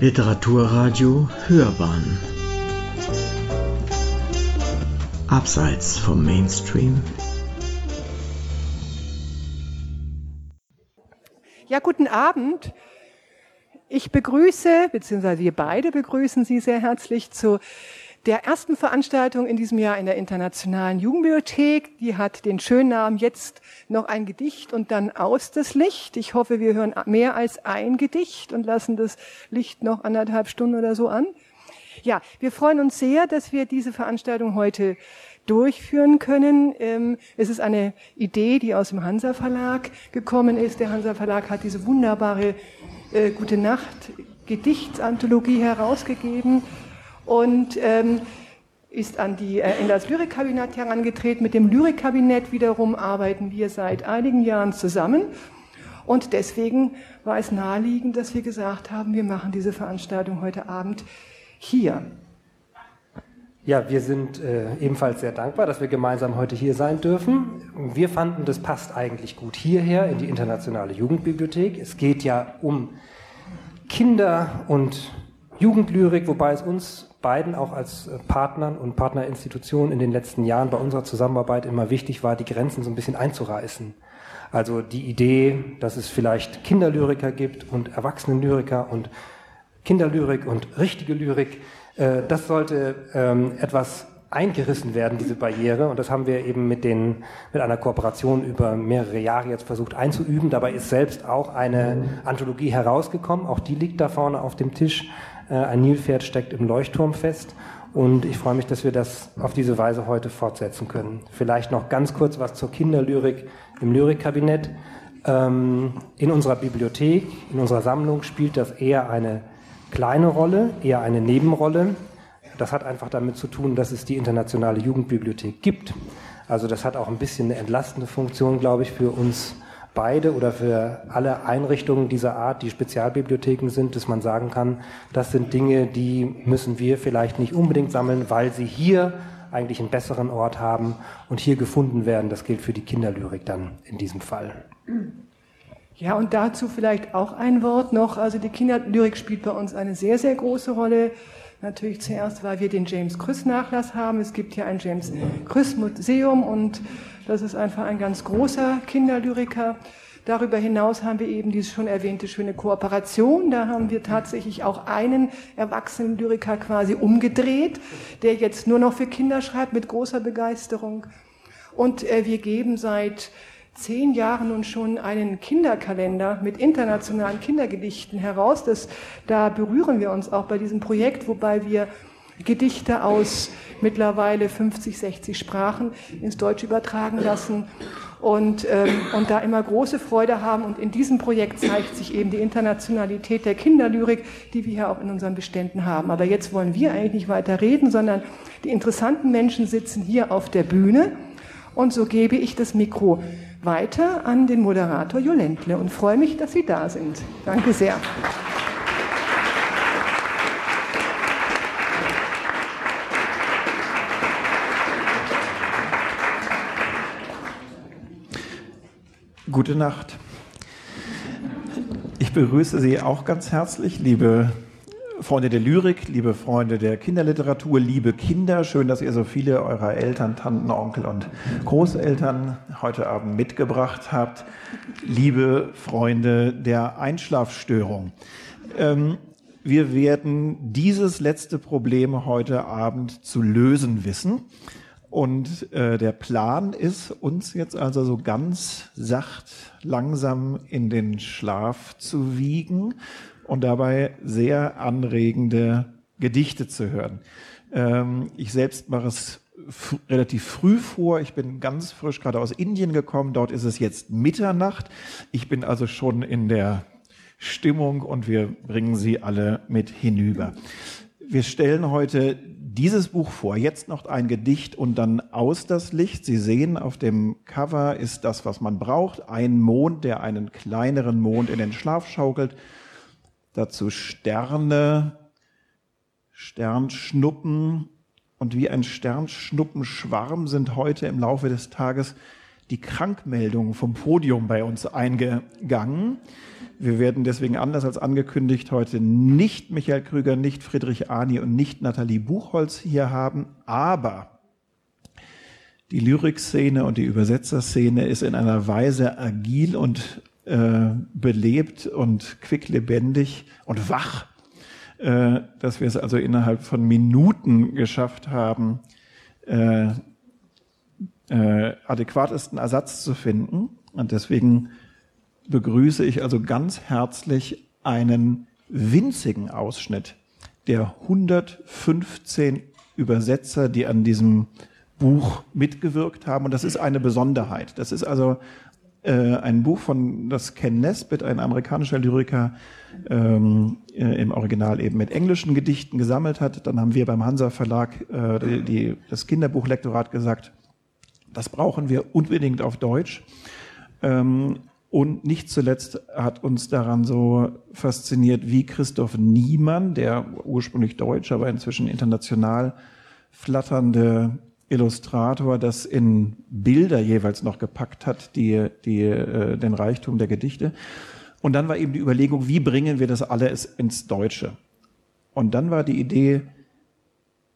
Literaturradio Hörbahn Abseits vom Mainstream Ja, guten Abend. Ich begrüße, beziehungsweise wir beide begrüßen Sie sehr herzlich zu der ersten Veranstaltung in diesem Jahr in der Internationalen Jugendbibliothek. Die hat den schönen Namen jetzt noch ein Gedicht und dann aus das Licht. Ich hoffe, wir hören mehr als ein Gedicht und lassen das Licht noch anderthalb Stunden oder so an. Ja, wir freuen uns sehr, dass wir diese Veranstaltung heute durchführen können. Ähm, es ist eine Idee, die aus dem Hansa Verlag gekommen ist. Der Hansa Verlag hat diese wunderbare äh, Gute Nacht Gedichtsanthologie herausgegeben und ähm, ist an die, äh, in das Lyrikkabinett herangetreten. Mit dem Lyrikkabinett wiederum arbeiten wir seit einigen Jahren zusammen. Und deswegen war es naheliegend, dass wir gesagt haben, wir machen diese Veranstaltung heute Abend hier. Ja, wir sind äh, ebenfalls sehr dankbar, dass wir gemeinsam heute hier sein dürfen. Wir fanden, das passt eigentlich gut hierher in die Internationale Jugendbibliothek. Es geht ja um Kinder- und Jugendlyrik, wobei es uns beiden auch als äh, Partnern und Partnerinstitutionen in den letzten Jahren bei unserer Zusammenarbeit immer wichtig war, die Grenzen so ein bisschen einzureißen. Also die Idee, dass es vielleicht Kinderlyriker gibt und Erwachsenenlyriker und Kinderlyrik und richtige Lyrik, äh, das sollte ähm, etwas eingerissen werden, diese Barriere. Und das haben wir eben mit, den, mit einer Kooperation über mehrere Jahre jetzt versucht einzuüben. Dabei ist selbst auch eine Anthologie herausgekommen. Auch die liegt da vorne auf dem Tisch. Äh, ein Nilpferd steckt im Leuchtturm fest. Und ich freue mich, dass wir das auf diese Weise heute fortsetzen können. Vielleicht noch ganz kurz was zur Kinderlyrik im Lyrikkabinett. Ähm, in unserer Bibliothek, in unserer Sammlung spielt das eher eine kleine Rolle, eher eine Nebenrolle. Das hat einfach damit zu tun, dass es die internationale Jugendbibliothek gibt. Also das hat auch ein bisschen eine entlastende Funktion, glaube ich, für uns beide oder für alle Einrichtungen dieser Art, die Spezialbibliotheken sind, dass man sagen kann, das sind Dinge, die müssen wir vielleicht nicht unbedingt sammeln, weil sie hier eigentlich einen besseren Ort haben und hier gefunden werden. Das gilt für die Kinderlyrik dann in diesem Fall. Ja, und dazu vielleicht auch ein Wort noch. Also die Kinderlyrik spielt bei uns eine sehr, sehr große Rolle. Natürlich zuerst, weil wir den James Krüss Nachlass haben. Es gibt hier ein James Krüss Museum und das ist einfach ein ganz großer Kinderlyriker. Darüber hinaus haben wir eben diese schon erwähnte schöne Kooperation. Da haben wir tatsächlich auch einen erwachsenen Lyriker quasi umgedreht, der jetzt nur noch für Kinder schreibt mit großer Begeisterung. Und äh, wir geben seit zehn Jahren nun schon einen Kinderkalender mit internationalen Kindergedichten heraus. Das, da berühren wir uns auch bei diesem Projekt, wobei wir Gedichte aus mittlerweile 50, 60 Sprachen ins Deutsche übertragen lassen und, ähm, und da immer große Freude haben. Und in diesem Projekt zeigt sich eben die Internationalität der Kinderlyrik, die wir hier auch in unseren Beständen haben. Aber jetzt wollen wir eigentlich nicht weiter reden, sondern die interessanten Menschen sitzen hier auf der Bühne. Und so gebe ich das Mikro weiter an den Moderator Jolentle und freue mich, dass Sie da sind. Danke sehr. Gute Nacht. Ich begrüße Sie auch ganz herzlich, liebe Freunde der Lyrik, liebe Freunde der Kinderliteratur, liebe Kinder. Schön, dass ihr so viele eurer Eltern, Tanten, Onkel und Großeltern heute Abend mitgebracht habt. Liebe Freunde der Einschlafstörung. Ähm, wir werden dieses letzte Problem heute Abend zu lösen wissen. Und äh, der Plan ist, uns jetzt also so ganz sacht, langsam in den Schlaf zu wiegen und dabei sehr anregende Gedichte zu hören. Ähm, ich selbst mache es relativ früh vor. Ich bin ganz frisch gerade aus Indien gekommen. Dort ist es jetzt Mitternacht. Ich bin also schon in der Stimmung und wir bringen sie alle mit hinüber. Wir stellen heute dieses Buch vor. Jetzt noch ein Gedicht und dann aus das Licht. Sie sehen, auf dem Cover ist das, was man braucht. Ein Mond, der einen kleineren Mond in den Schlaf schaukelt. Dazu Sterne, Sternschnuppen. Und wie ein Sternschnuppenschwarm sind heute im Laufe des Tages die Krankmeldungen vom Podium bei uns eingegangen. Wir werden deswegen anders als angekündigt heute nicht Michael Krüger, nicht Friedrich Arni und nicht Nathalie Buchholz hier haben, aber die Lyrikszene und die Übersetzerszene ist in einer Weise agil und äh, belebt und quicklebendig und wach, äh, dass wir es also innerhalb von Minuten geschafft haben, äh, äh, adäquatesten Ersatz zu finden. Und deswegen begrüße ich also ganz herzlich einen winzigen Ausschnitt der 115 Übersetzer, die an diesem Buch mitgewirkt haben. Und das ist eine Besonderheit. Das ist also äh, ein Buch von das Ken Nesbitt, ein amerikanischer Lyriker, ähm, äh, im Original eben mit englischen Gedichten gesammelt hat. Dann haben wir beim Hansa Verlag äh, die, die, das Kinderbuchlektorat gesagt, das brauchen wir unbedingt auf Deutsch. Ähm, und nicht zuletzt hat uns daran so fasziniert, wie Christoph Niemann, der ursprünglich deutsch, aber inzwischen international flatternde Illustrator, das in Bilder jeweils noch gepackt hat, die, die, äh, den Reichtum der Gedichte. Und dann war eben die Überlegung, wie bringen wir das alles ins Deutsche? Und dann war die Idee,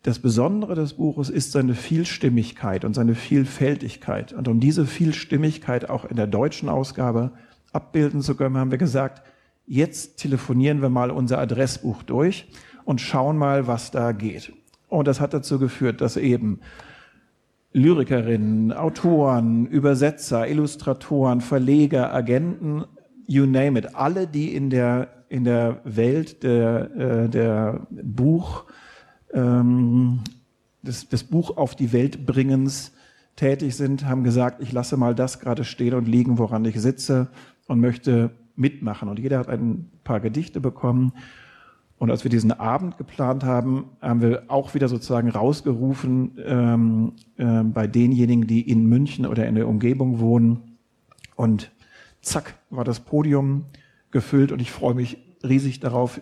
das Besondere des Buches ist seine Vielstimmigkeit und seine Vielfältigkeit. Und um diese Vielstimmigkeit auch in der deutschen Ausgabe abbilden zu können, haben wir gesagt, jetzt telefonieren wir mal unser Adressbuch durch und schauen mal, was da geht. Und das hat dazu geführt, dass eben Lyrikerinnen, Autoren, Übersetzer, Illustratoren, Verleger, Agenten, you name it, alle, die in der, in der Welt der, äh, der Buch, ähm, des, des Buch auf die Welt bringens tätig sind, haben gesagt, ich lasse mal das gerade stehen und liegen, woran ich sitze und möchte mitmachen. Und jeder hat ein paar Gedichte bekommen. Und als wir diesen Abend geplant haben, haben wir auch wieder sozusagen rausgerufen ähm, äh, bei denjenigen, die in München oder in der Umgebung wohnen. Und zack, war das Podium gefüllt und ich freue mich riesig darauf,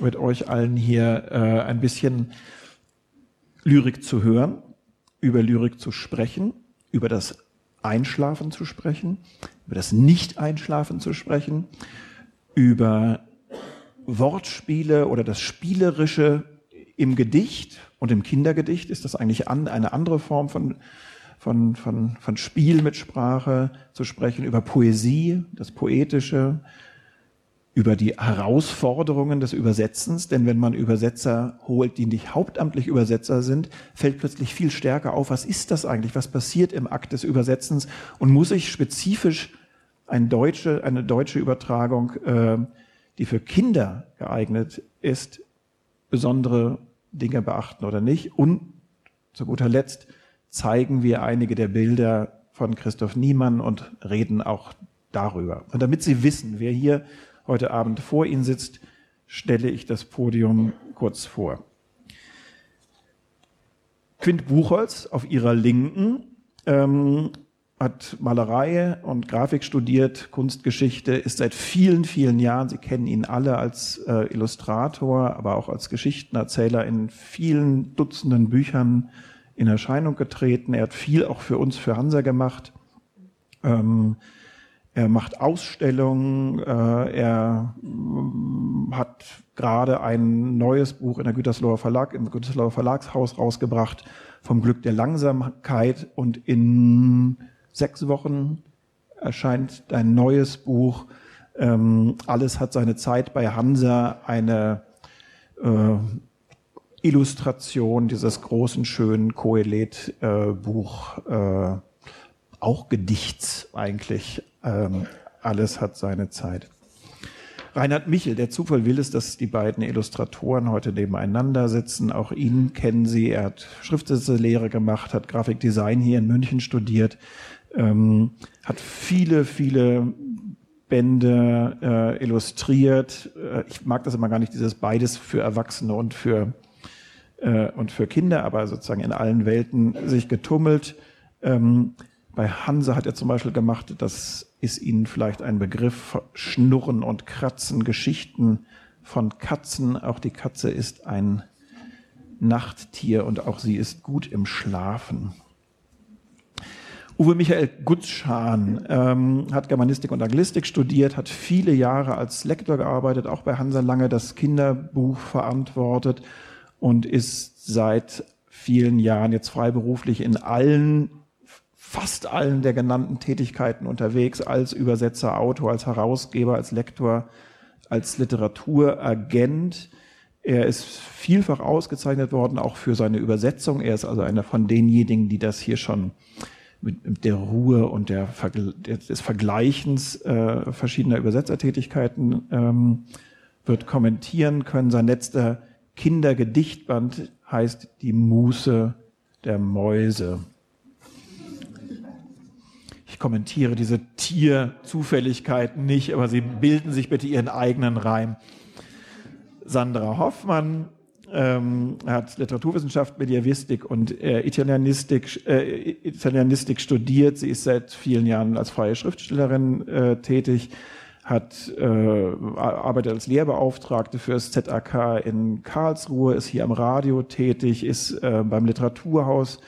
mit euch allen hier äh, ein bisschen Lyrik zu hören, über Lyrik zu sprechen, über das Einschlafen zu sprechen, über das Nicht-Einschlafen zu sprechen, über Wortspiele oder das Spielerische im Gedicht und im Kindergedicht. Ist das eigentlich eine andere Form von, von, von, von Spiel mit Sprache zu sprechen, über Poesie, das Poetische, über die Herausforderungen des Übersetzens, denn wenn man Übersetzer holt, die nicht hauptamtlich Übersetzer sind, fällt plötzlich viel stärker auf, was ist das eigentlich, was passiert im Akt des Übersetzens und muss ich spezifisch eine deutsche, eine deutsche Übertragung, äh, die für Kinder geeignet ist, besondere Dinge beachten oder nicht. Und zu guter Letzt zeigen wir einige der Bilder von Christoph Niemann und reden auch darüber. Und damit Sie wissen, wer hier heute Abend vor Ihnen sitzt, stelle ich das Podium kurz vor. Quint Buchholz auf Ihrer Linken ähm, hat Malerei und Grafik studiert, Kunstgeschichte, ist seit vielen, vielen Jahren, Sie kennen ihn alle als äh, Illustrator, aber auch als Geschichtenerzähler in vielen Dutzenden Büchern in Erscheinung getreten. Er hat viel auch für uns, für Hansa gemacht. Ähm, er macht Ausstellungen, äh, er mm, hat gerade ein neues Buch in der Gütersloher Verlag, im Gütersloher Verlagshaus rausgebracht, vom Glück der Langsamkeit und in sechs Wochen erscheint ein neues Buch. Ähm, alles hat seine Zeit bei Hansa, eine äh, Illustration dieses großen, schönen Kohelet-Buch, äh, äh, auch Gedichts eigentlich ähm, alles hat seine Zeit. Reinhard Michel, der Zufall will es, dass die beiden Illustratoren heute nebeneinander sitzen. Auch ihn kennen Sie. Er hat Schriftsetzelehre gemacht, hat Grafikdesign hier in München studiert, ähm, hat viele, viele Bände äh, illustriert. Äh, ich mag das immer gar nicht, dieses beides für Erwachsene und für, äh, und für Kinder, aber sozusagen in allen Welten sich getummelt. Ähm, bei Hanse hat er zum Beispiel gemacht, das ist Ihnen vielleicht ein Begriff, Schnurren und Kratzen, Geschichten von Katzen. Auch die Katze ist ein Nachttier und auch sie ist gut im Schlafen. Uwe Michael Gutschan ähm, hat Germanistik und Anglistik studiert, hat viele Jahre als Lektor gearbeitet, auch bei Hansa Lange das Kinderbuch verantwortet und ist seit vielen Jahren jetzt freiberuflich in allen, fast allen der genannten Tätigkeiten unterwegs, als Übersetzer, Autor, als Herausgeber, als Lektor, als Literaturagent. Er ist vielfach ausgezeichnet worden, auch für seine Übersetzung. Er ist also einer von denjenigen, die das hier schon mit der Ruhe und der, des Vergleichens äh, verschiedener Übersetzertätigkeiten ähm, wird kommentieren können. Sein letzter Kindergedichtband heißt Die Muße der Mäuse. Ich kommentiere diese Tierzufälligkeiten nicht, aber Sie bilden sich bitte Ihren eigenen Reim. Sandra Hoffmann ähm, hat Literaturwissenschaft, Mediavistik und äh, Italianistik, äh, Italianistik studiert. Sie ist seit vielen Jahren als freie Schriftstellerin äh, tätig, hat äh, arbeitet als Lehrbeauftragte für das ZAK in Karlsruhe, ist hier am Radio tätig, ist äh, beim Literaturhaus,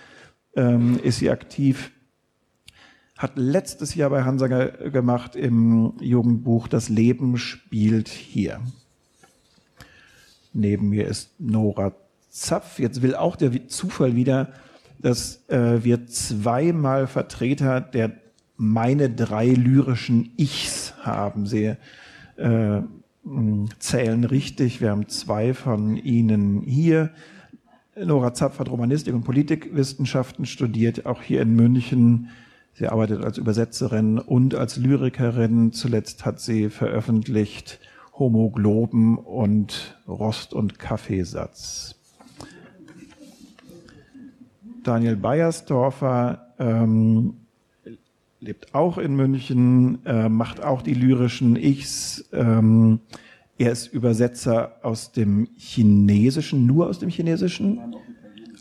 ähm, ist sie aktiv hat letztes Jahr bei Hansa gemacht im Jugendbuch Das Leben spielt hier. Neben mir ist Nora Zapf. Jetzt will auch der Zufall wieder, dass äh, wir zweimal Vertreter der meine drei lyrischen Ichs haben. Sie äh, zählen richtig. Wir haben zwei von Ihnen hier. Nora Zapf hat Romanistik und Politikwissenschaften studiert, auch hier in München. Sie arbeitet als Übersetzerin und als Lyrikerin. Zuletzt hat sie veröffentlicht Homogloben und Rost- und Kaffeesatz. Daniel Beiersdorfer ähm, lebt auch in München, äh, macht auch die lyrischen Ichs. Ähm, er ist Übersetzer aus dem Chinesischen, nur aus dem Chinesischen,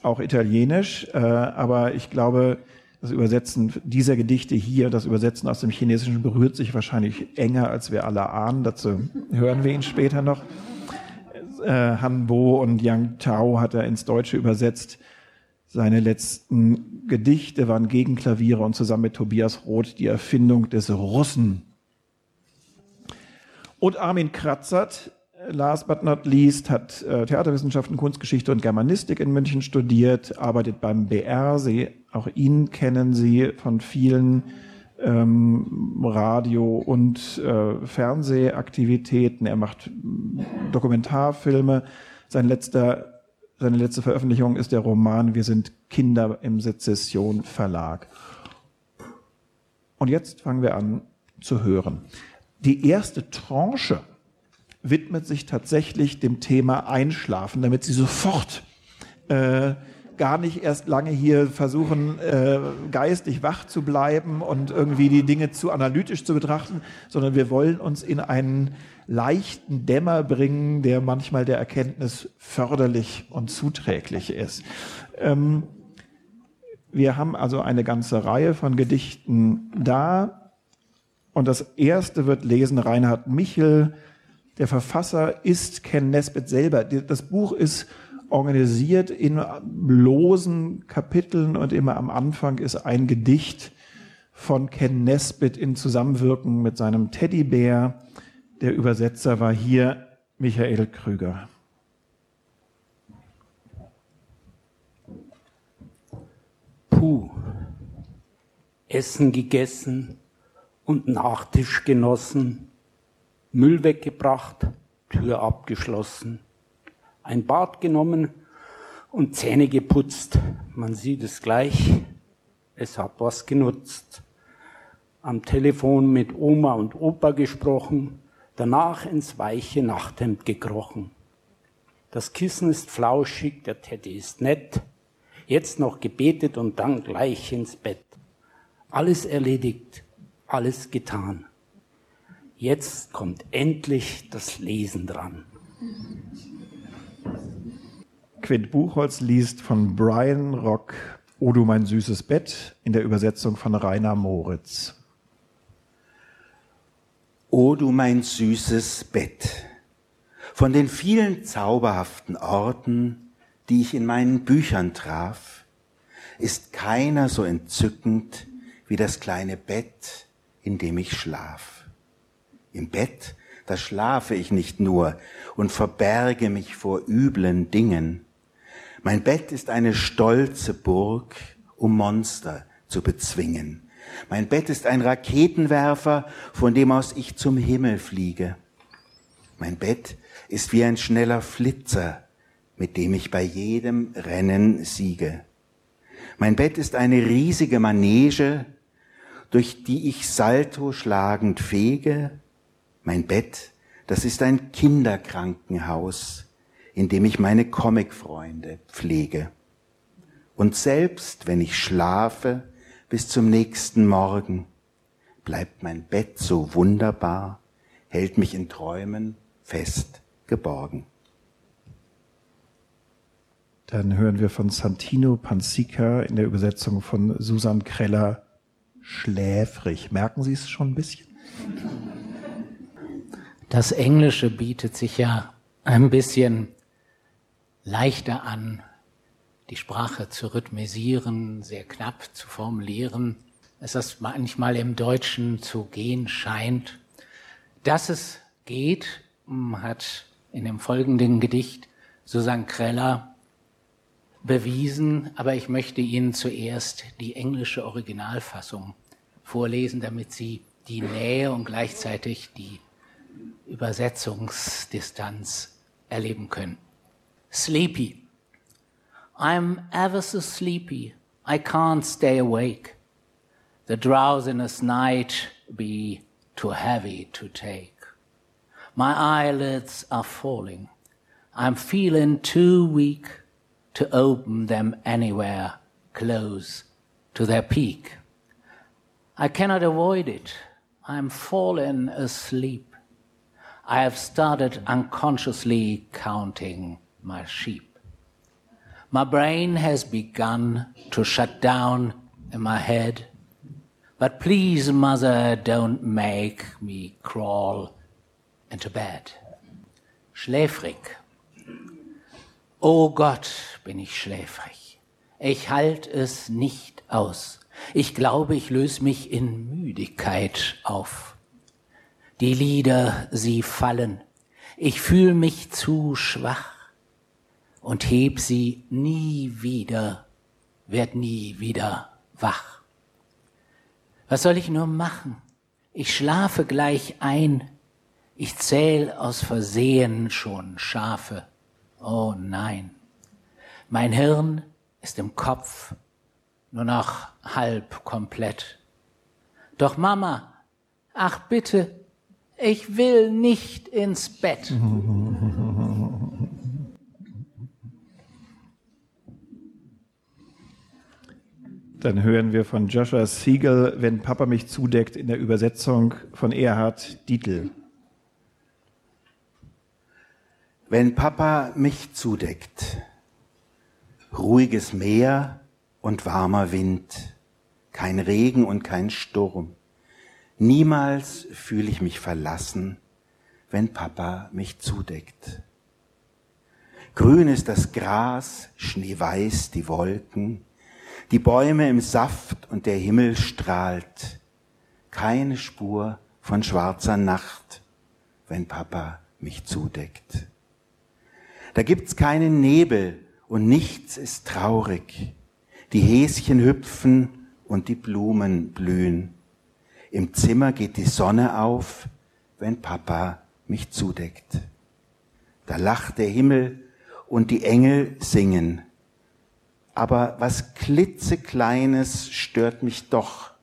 auch Italienisch, äh, aber ich glaube, das Übersetzen dieser Gedichte hier, das Übersetzen aus dem Chinesischen berührt sich wahrscheinlich enger, als wir alle ahnen. Dazu hören wir ihn später noch. Äh, Han Bo und Yang Tao hat er ins Deutsche übersetzt. Seine letzten Gedichte waren Gegenklaviere und zusammen mit Tobias Roth die Erfindung des Russen. Und Armin Kratzert, last but not least, hat äh, Theaterwissenschaften, Kunstgeschichte und Germanistik in München studiert, arbeitet beim BR. Sie auch ihn kennen Sie von vielen ähm, Radio- und äh, Fernsehaktivitäten. Er macht Dokumentarfilme. Sein letzter, seine letzte Veröffentlichung ist der Roman Wir sind Kinder im Sezession Verlag. Und jetzt fangen wir an zu hören. Die erste Tranche widmet sich tatsächlich dem Thema Einschlafen, damit Sie sofort äh, gar nicht erst lange hier versuchen, äh, geistig wach zu bleiben und irgendwie die Dinge zu analytisch zu betrachten, sondern wir wollen uns in einen leichten Dämmer bringen, der manchmal der Erkenntnis förderlich und zuträglich ist. Ähm, wir haben also eine ganze Reihe von Gedichten da. Und das erste wird lesen Reinhard Michel. Der Verfasser ist Ken Nesbitt selber. Das Buch ist organisiert in losen Kapiteln und immer am Anfang ist ein Gedicht von Ken Nesbitt in Zusammenwirken mit seinem Teddybär. Der Übersetzer war hier Michael Krüger. Puh. Essen gegessen und Nachtisch genossen, Müll weggebracht, Tür abgeschlossen ein Bad genommen und Zähne geputzt. Man sieht es gleich, es hat was genutzt. Am Telefon mit Oma und Opa gesprochen, danach ins weiche Nachthemd gekrochen. Das Kissen ist flauschig, der Teddy ist nett. Jetzt noch gebetet und dann gleich ins Bett. Alles erledigt, alles getan. Jetzt kommt endlich das Lesen dran. Quint Buchholz liest von Brian Rock O du mein süßes Bett in der Übersetzung von Rainer Moritz. O du mein süßes Bett. Von den vielen zauberhaften Orten, die ich in meinen Büchern traf, ist keiner so entzückend wie das kleine Bett, in dem ich schlaf. Im Bett, da schlafe ich nicht nur und verberge mich vor üblen Dingen. Mein Bett ist eine stolze Burg, um Monster zu bezwingen. Mein Bett ist ein Raketenwerfer, von dem aus ich zum Himmel fliege. Mein Bett ist wie ein schneller Flitzer, mit dem ich bei jedem Rennen siege. Mein Bett ist eine riesige Manege, durch die ich Salto schlagend fege. Mein Bett, das ist ein Kinderkrankenhaus, in dem ich meine Comicfreunde pflege. Und selbst wenn ich schlafe bis zum nächsten Morgen, bleibt mein Bett so wunderbar, hält mich in Träumen fest geborgen. Dann hören wir von Santino Panzica in der Übersetzung von Susan Kreller schläfrig. Merken Sie es schon ein bisschen? Das Englische bietet sich ja ein bisschen leichter an, die Sprache zu rhythmisieren, sehr knapp zu formulieren, als das manchmal im Deutschen zu gehen scheint. Dass es geht, hat in dem folgenden Gedicht Susan Kreller bewiesen, aber ich möchte Ihnen zuerst die englische Originalfassung vorlesen, damit Sie die Nähe und gleichzeitig die Übersetzungsdistanz erleben können. Sleepy. I'm ever so sleepy. I can't stay awake. The drowsiness night be too heavy to take. My eyelids are falling. I'm feeling too weak to open them anywhere close to their peak. I cannot avoid it. I'm fallen asleep. I have started unconsciously counting my sheep. My brain has begun to shut down in my head. But please, mother, don't make me crawl into bed. Schläfrig. Oh Gott, bin ich schläfrig. Ich halt es nicht aus. Ich glaube, ich löse mich in Müdigkeit auf. Die Lieder, sie fallen. Ich fühle mich zu schwach und heb sie nie wieder, werd nie wieder wach. Was soll ich nur machen? Ich schlafe gleich ein, ich zähl aus Versehen schon Schafe. Oh nein. Mein Hirn ist im Kopf nur noch halb komplett. Doch Mama, ach bitte, ich will nicht ins Bett. Dann hören wir von Joshua Siegel, wenn Papa mich zudeckt, in der Übersetzung von Erhard Dietl. Wenn Papa mich zudeckt, ruhiges Meer und warmer Wind, kein Regen und kein Sturm. Niemals fühle ich mich verlassen, wenn Papa mich zudeckt. Grün ist das Gras, schneeweiß die Wolken, die Bäume im Saft und der Himmel strahlt. Keine Spur von schwarzer Nacht, wenn Papa mich zudeckt. Da gibt's keinen Nebel und nichts ist traurig. Die Häschen hüpfen und die Blumen blühen. Im Zimmer geht die Sonne auf, wenn Papa mich zudeckt. Da lacht der Himmel und die Engel singen. Aber was klitzekleines stört mich doch,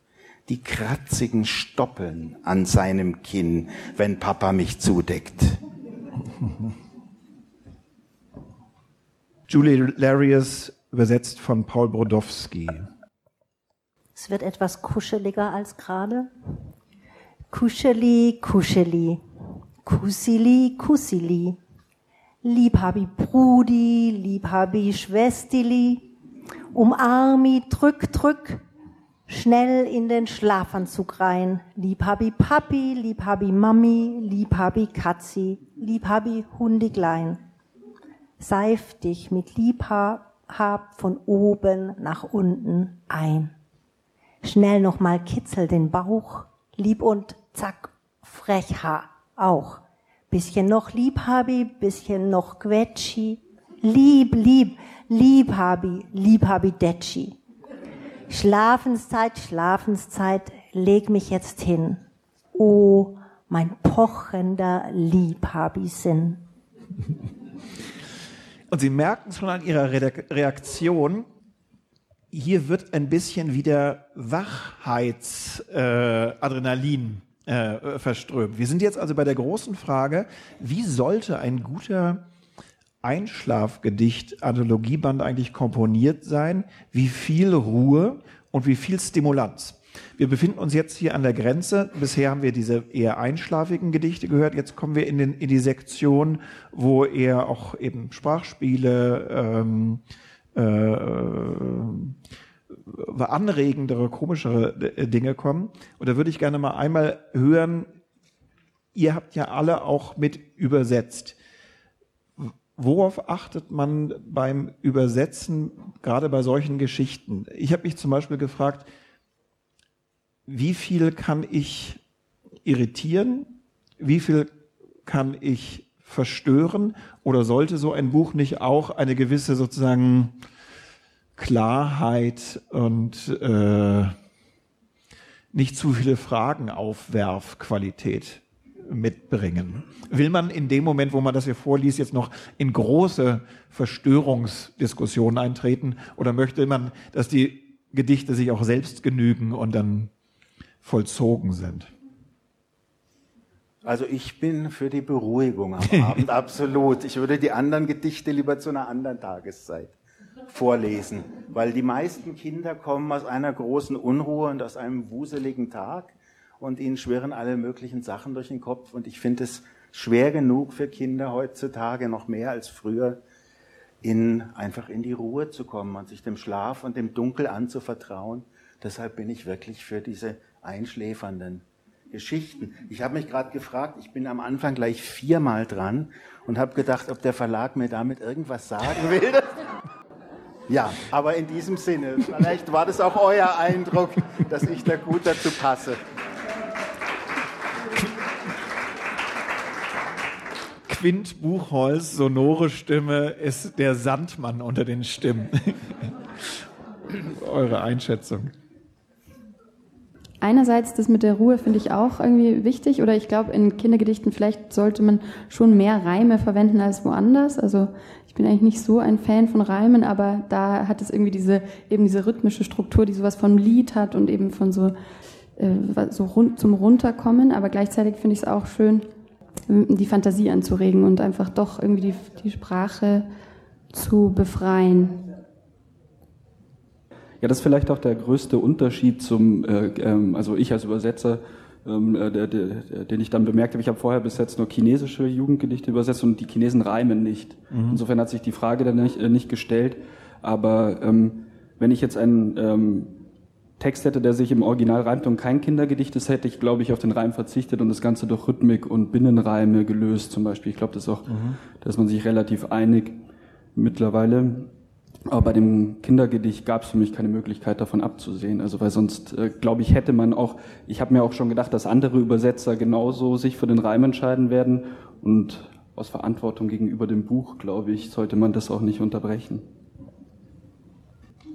die kratzigen Stoppeln an seinem Kinn, wenn Papa mich zudeckt. Julie Larius, übersetzt von Paul Brodowski. Es wird etwas kuscheliger als gerade. Kuscheli, kuscheli. Kusili, kusili. Liebhabi Brudi, Liebhabi Schwestili. Umarmi, drück, drück. Schnell in den Schlafanzug rein. Liebhabi Papi, Liebhabi Mami, Liebhabi Katzi, Liebhabi Hundiglein seif dich mit Liebhab von oben nach unten ein. Schnell nochmal kitzel den Bauch, lieb und zack, frecher auch. Bisschen noch Liebhabi, bisschen noch Quetschi. Lieb, lieb, Liebhabi, Liebhabi Detschi. Schlafenszeit, Schlafenszeit, leg mich jetzt hin. Oh, mein pochender Liebhabi-Sinn. Und Sie merken schon an Ihrer Reaktion, hier wird ein bisschen wieder Wachheitsadrenalin äh, äh, verströmt. Wir sind jetzt also bei der großen Frage, wie sollte ein guter Einschlafgedicht, Anthologieband eigentlich komponiert sein? Wie viel Ruhe und wie viel Stimulanz? Wir befinden uns jetzt hier an der Grenze. Bisher haben wir diese eher einschlafigen Gedichte gehört. Jetzt kommen wir in, den, in die Sektion, wo eher auch eben Sprachspiele, ähm, äh, äh, anregendere, komischere äh, Dinge kommen. Und da würde ich gerne mal einmal hören, ihr habt ja alle auch mit übersetzt. Worauf achtet man beim Übersetzen, gerade bei solchen Geschichten? Ich habe mich zum Beispiel gefragt, wie viel kann ich irritieren? Wie viel kann ich verstören? Oder sollte so ein Buch nicht auch eine gewisse sozusagen Klarheit und äh, nicht zu viele Fragen Aufwerfqualität mitbringen. Will man in dem Moment, wo man das hier vorliest, jetzt noch in große Verstörungsdiskussionen eintreten oder möchte man, dass die Gedichte sich auch selbst genügen und dann vollzogen sind? Also ich bin für die Beruhigung am Abend, absolut. Ich würde die anderen Gedichte lieber zu einer anderen Tageszeit vorlesen, weil die meisten Kinder kommen aus einer großen Unruhe und aus einem wuseligen Tag und ihnen schwirren alle möglichen Sachen durch den Kopf und ich finde es schwer genug für Kinder heutzutage, noch mehr als früher, in, einfach in die Ruhe zu kommen und sich dem Schlaf und dem Dunkel anzuvertrauen. Deshalb bin ich wirklich für diese einschläfernden Geschichten. Ich habe mich gerade gefragt, ich bin am Anfang gleich viermal dran und habe gedacht, ob der Verlag mir damit irgendwas sagen will. Ja, aber in diesem Sinne, vielleicht war das auch euer Eindruck, dass ich da gut dazu passe. Quint Buchholz, sonore Stimme, ist der Sandmann unter den Stimmen. Eure Einschätzung einerseits das mit der Ruhe finde ich auch irgendwie wichtig oder ich glaube in Kindergedichten vielleicht sollte man schon mehr Reime verwenden als woanders. Also ich bin eigentlich nicht so ein Fan von Reimen, aber da hat es irgendwie diese eben diese rhythmische Struktur, die sowas vom Lied hat und eben von so äh, so rund, zum runterkommen. Aber gleichzeitig finde ich es auch schön, die Fantasie anzuregen und einfach doch irgendwie die, die Sprache zu befreien. Ja, das ist vielleicht auch der größte Unterschied zum, äh, ähm, also ich als Übersetzer, ähm, äh, der, der, der, den ich dann bemerkt habe, ich habe vorher bis jetzt nur chinesische Jugendgedichte übersetzt und die Chinesen reimen nicht. Mhm. Insofern hat sich die Frage dann nicht, äh, nicht gestellt. Aber ähm, wenn ich jetzt einen ähm, Text hätte, der sich im Original reimt und kein Kindergedicht ist, hätte ich, glaube ich, auf den Reim verzichtet und das Ganze durch Rhythmik und Binnenreime gelöst zum Beispiel. Ich glaube, das ist auch, mhm. dass man sich relativ einig mittlerweile. Aber bei dem Kindergedicht gab es für mich keine Möglichkeit davon abzusehen. Also weil sonst, äh, glaube ich, hätte man auch, ich habe mir auch schon gedacht, dass andere Übersetzer genauso sich für den Reim entscheiden werden. Und aus Verantwortung gegenüber dem Buch, glaube ich, sollte man das auch nicht unterbrechen.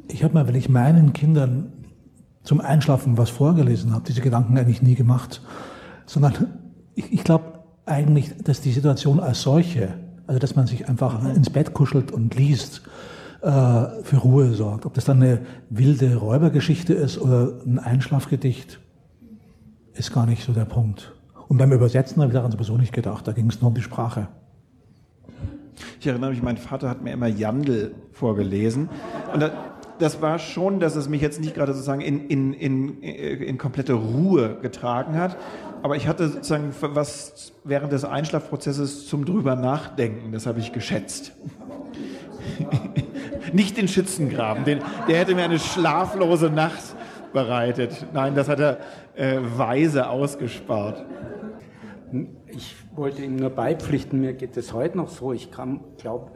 Ich habe mal, wenn ich meinen Kindern zum Einschlafen was vorgelesen habe, diese Gedanken eigentlich nie gemacht, sondern ich, ich glaube eigentlich, dass die Situation als solche, also dass man sich einfach ins Bett kuschelt und liest, für Ruhe sorgt. Ob das dann eine wilde Räubergeschichte ist oder ein Einschlafgedicht, ist gar nicht so der Punkt. Und beim Übersetzen habe ich daran sowieso nicht gedacht. Da ging es nur um die Sprache. Ich erinnere mich, mein Vater hat mir immer Jandl vorgelesen. Und das war schon, dass es mich jetzt nicht gerade sozusagen in, in, in, in komplette Ruhe getragen hat. Aber ich hatte sozusagen was während des Einschlafprozesses zum drüber nachdenken. Das habe ich geschätzt. Nicht den Schützengraben, den, der hätte mir eine schlaflose Nacht bereitet. Nein, das hat er äh, weise ausgespart. Ich wollte ihm nur beipflichten, mir geht es heute noch so. Ich glaube,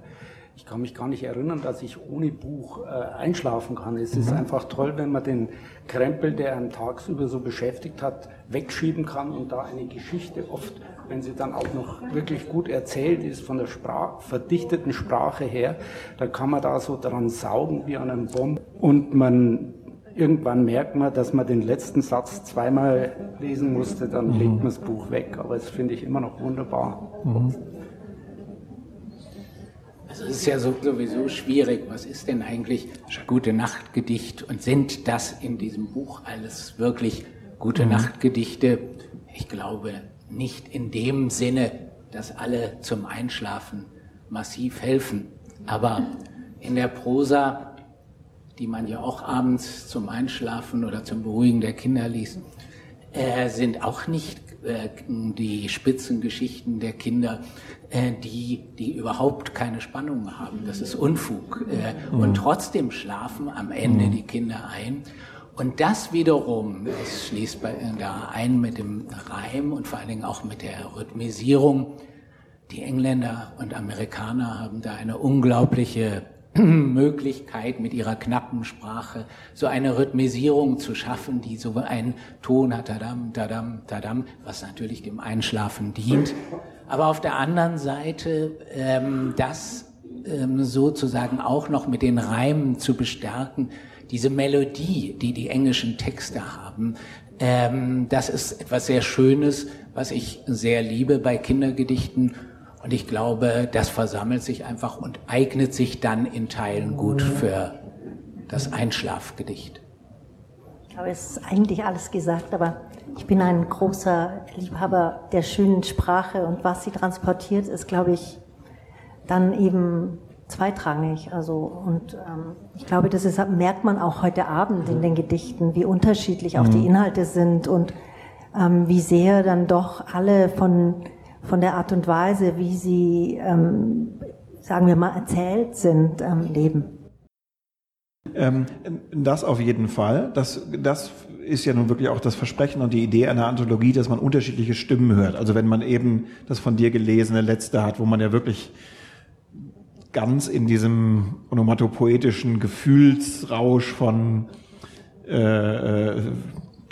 ich kann mich gar nicht erinnern, dass ich ohne Buch äh, einschlafen kann. Es ist mhm. einfach toll, wenn man den Krempel, der einen tagsüber so beschäftigt hat, wegschieben kann und da eine Geschichte oft, wenn sie dann auch noch wirklich gut erzählt ist, von der Sprach, verdichteten Sprache her, dann kann man da so dran saugen wie an einem Bomb und man irgendwann merkt man, dass man den letzten Satz zweimal lesen musste, dann mhm. legt man das Buch weg. Aber das finde ich immer noch wunderbar. Mhm. Also es ist ja sowieso schwierig. Was ist denn eigentlich gute Nachtgedicht? Und sind das in diesem Buch alles wirklich gute mhm. Nachtgedichte? Ich glaube nicht in dem Sinne, dass alle zum Einschlafen massiv helfen. Aber in der Prosa die man ja auch abends zum Einschlafen oder zum Beruhigen der Kinder liest, äh, sind auch nicht äh, die Spitzengeschichten der Kinder, äh, die, die überhaupt keine Spannung haben. Das ist Unfug. Äh, mhm. Und trotzdem schlafen am Ende mhm. die Kinder ein. Und das wiederum, das schließt bei, da ein mit dem Reim und vor allen Dingen auch mit der Rhythmisierung. Die Engländer und Amerikaner haben da eine unglaubliche Möglichkeit, mit ihrer knappen Sprache so eine Rhythmisierung zu schaffen, die so einen Ton hat, tadam, tadam, tadam, was natürlich dem Einschlafen dient. Aber auf der anderen Seite ähm, das ähm, sozusagen auch noch mit den Reimen zu bestärken, diese Melodie, die die englischen Texte haben, ähm, das ist etwas sehr Schönes, was ich sehr liebe bei Kindergedichten und ich glaube, das versammelt sich einfach und eignet sich dann in Teilen gut für das Einschlafgedicht. Ich glaube, es ist eigentlich alles gesagt, aber ich bin ein großer Liebhaber der schönen Sprache und was sie transportiert, ist, glaube ich, dann eben zweitrangig. Also und ähm, ich glaube, das ist, merkt man auch heute Abend in den Gedichten, wie unterschiedlich auch die mhm. Inhalte sind und ähm, wie sehr dann doch alle von von der Art und Weise, wie sie, ähm, sagen wir mal, erzählt sind, ähm, leben. Ähm, das auf jeden Fall. Das, das ist ja nun wirklich auch das Versprechen und die Idee einer Anthologie, dass man unterschiedliche Stimmen hört. Also wenn man eben das von dir gelesene letzte hat, wo man ja wirklich ganz in diesem onomatopoetischen Gefühlsrausch von äh, äh,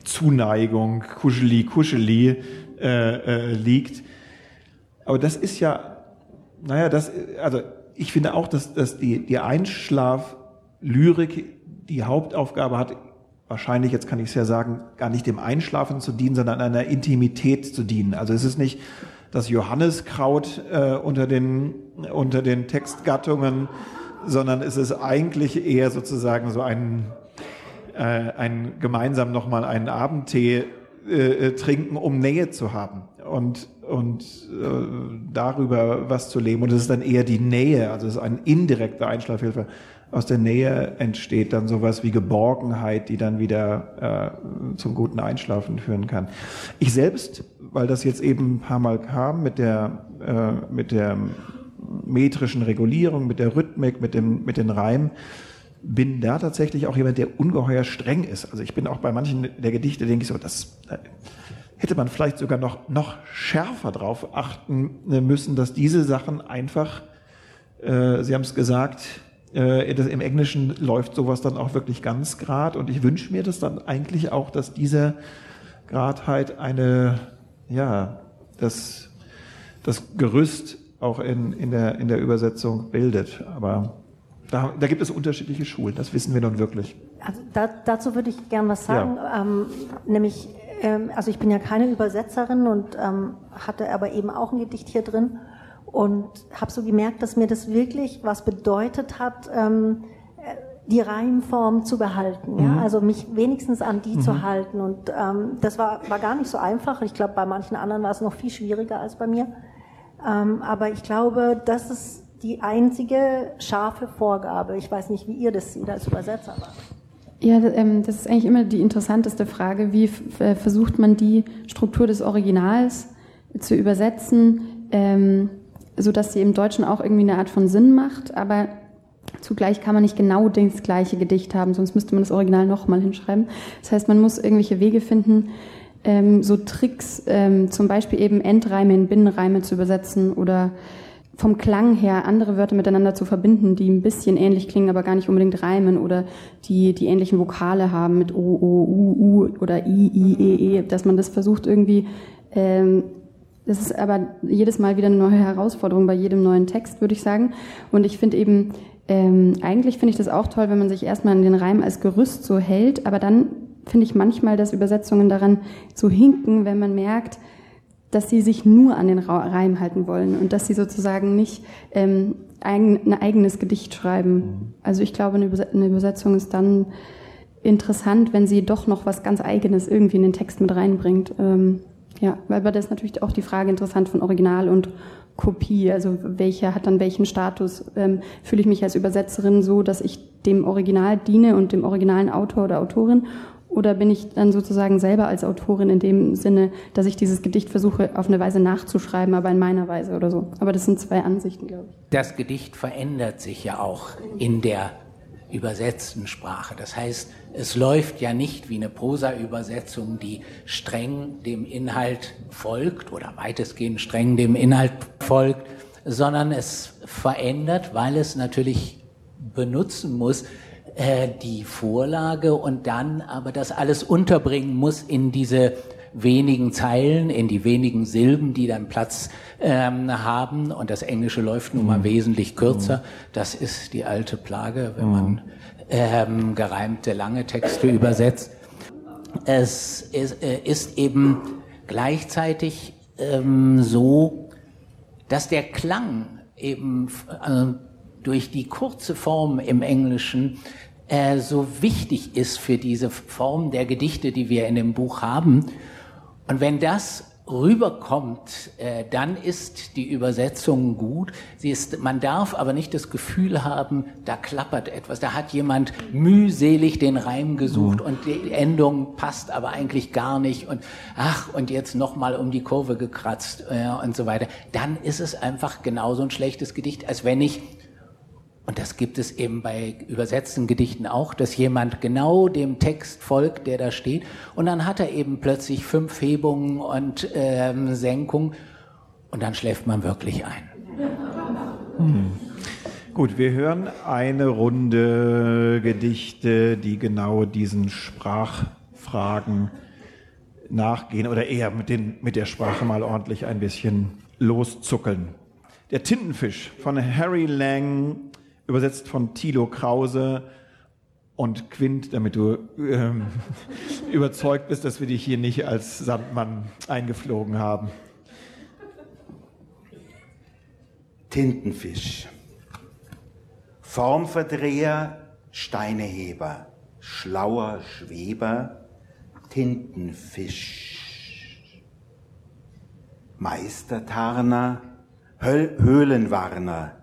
Zuneigung, Kuscheli, Kuscheli äh, äh, liegt, aber das ist ja, naja, das, also ich finde auch, dass, dass die, die Einschlaflyrik die Hauptaufgabe hat, wahrscheinlich, jetzt kann ich es ja sagen, gar nicht dem Einschlafen zu dienen, sondern einer Intimität zu dienen. Also es ist nicht das Johanniskraut äh, unter, den, unter den Textgattungen, sondern es ist eigentlich eher sozusagen so ein, äh, ein gemeinsam nochmal einen Abendtee äh, äh, trinken, um Nähe zu haben und, und äh, darüber was zu leben. Und es ist dann eher die Nähe, also es ist ein indirekter Einschlafhilfe. Aus der Nähe entsteht dann sowas wie Geborgenheit, die dann wieder äh, zum guten Einschlafen führen kann. Ich selbst, weil das jetzt eben ein paar Mal kam mit der, äh, mit der metrischen Regulierung, mit der Rhythmik, mit, dem, mit den Reimen, bin da tatsächlich auch jemand, der ungeheuer streng ist. Also ich bin auch bei manchen der Gedichte, denke ich so, das hätte man vielleicht sogar noch, noch schärfer drauf achten müssen, dass diese Sachen einfach, äh, Sie haben es gesagt, äh, das, im Englischen läuft sowas dann auch wirklich ganz grad und ich wünsche mir das dann eigentlich auch, dass diese Gradheit eine, ja, das, das Gerüst auch in, in, der, in der Übersetzung bildet. Aber da, da gibt es unterschiedliche Schulen, das wissen wir nun wirklich. Also da, dazu würde ich gern was sagen, ja. ähm, nämlich ähm, also ich bin ja keine Übersetzerin und ähm, hatte aber eben auch ein Gedicht hier drin und habe so gemerkt, dass mir das wirklich was bedeutet hat, ähm, die Reimform zu behalten, mhm. ja? also mich wenigstens an die mhm. zu halten und ähm, das war, war gar nicht so einfach. Ich glaube, bei manchen anderen war es noch viel schwieriger als bei mir. Ähm, aber ich glaube, das ist die einzige scharfe Vorgabe. Ich weiß nicht, wie ihr das seht als Übersetzer. Aber. Ja, ähm, das ist eigentlich immer die interessanteste Frage. Wie äh, versucht man die Struktur des Originals zu übersetzen, ähm, so dass sie im Deutschen auch irgendwie eine Art von Sinn macht, aber zugleich kann man nicht genau das gleiche Gedicht haben, sonst müsste man das Original nochmal hinschreiben. Das heißt, man muss irgendwelche Wege finden, ähm, so Tricks, zum Beispiel eben Endreime in Binnenreime zu übersetzen oder vom Klang her andere Wörter miteinander zu verbinden, die ein bisschen ähnlich klingen, aber gar nicht unbedingt reimen oder die die ähnlichen Vokale haben mit O, O, U, U oder I, I, E, E, dass man das versucht irgendwie, ähm, das ist aber jedes Mal wieder eine neue Herausforderung bei jedem neuen Text, würde ich sagen. Und ich finde eben, ähm, eigentlich finde ich das auch toll, wenn man sich erstmal an den Reim als Gerüst so hält, aber dann finde ich manchmal, dass Übersetzungen daran so hinken, wenn man merkt, dass sie sich nur an den Reim halten wollen und dass sie sozusagen nicht ähm, ein, ein eigenes Gedicht schreiben. Also ich glaube, eine Übersetzung ist dann interessant, wenn sie doch noch was ganz Eigenes irgendwie in den Text mit reinbringt. Ähm, ja, weil das ist natürlich auch die Frage interessant von Original und Kopie. Also welcher hat dann welchen Status? Ähm, fühle ich mich als Übersetzerin so, dass ich dem Original diene und dem originalen Autor oder Autorin oder bin ich dann sozusagen selber als Autorin in dem Sinne, dass ich dieses Gedicht versuche, auf eine Weise nachzuschreiben, aber in meiner Weise oder so? Aber das sind zwei Ansichten, glaube ich. Das Gedicht verändert sich ja auch in der übersetzten Sprache. Das heißt, es läuft ja nicht wie eine Prosa-Übersetzung, die streng dem Inhalt folgt oder weitestgehend streng dem Inhalt folgt, sondern es verändert, weil es natürlich benutzen muss, äh, die Vorlage und dann aber das alles unterbringen muss in diese wenigen Zeilen, in die wenigen Silben, die dann Platz ähm, haben. Und das Englische läuft nun mal mhm. wesentlich kürzer. Mhm. Das ist die alte Plage, wenn man mhm. Ähm, gereimte lange Texte übersetzt. Es ist, äh, ist eben gleichzeitig ähm, so, dass der Klang eben äh, durch die kurze Form im Englischen äh, so wichtig ist für diese Form der Gedichte, die wir in dem Buch haben. Und wenn das rüberkommt, äh, dann ist die Übersetzung gut. Sie ist, man darf aber nicht das Gefühl haben, da klappert etwas. Da hat jemand mühselig den Reim gesucht mhm. und die Endung passt aber eigentlich gar nicht und ach und jetzt noch mal um die Kurve gekratzt äh, und so weiter. Dann ist es einfach genauso ein schlechtes Gedicht, als wenn ich und das gibt es eben bei übersetzten Gedichten auch, dass jemand genau dem Text folgt, der da steht. Und dann hat er eben plötzlich fünf Hebungen und ähm, Senkungen. Und dann schläft man wirklich ein. Hm. Gut, wir hören eine Runde Gedichte, die genau diesen Sprachfragen nachgehen oder eher mit, den, mit der Sprache mal ordentlich ein bisschen loszuckeln. Der Tintenfisch von Harry Lang übersetzt von Thilo Krause und Quint, damit du ähm, überzeugt bist, dass wir dich hier nicht als Sandmann eingeflogen haben. Tintenfisch. Formverdreher, Steineheber, schlauer Schweber, Tintenfisch. Meistertarner, Höhlenwarner,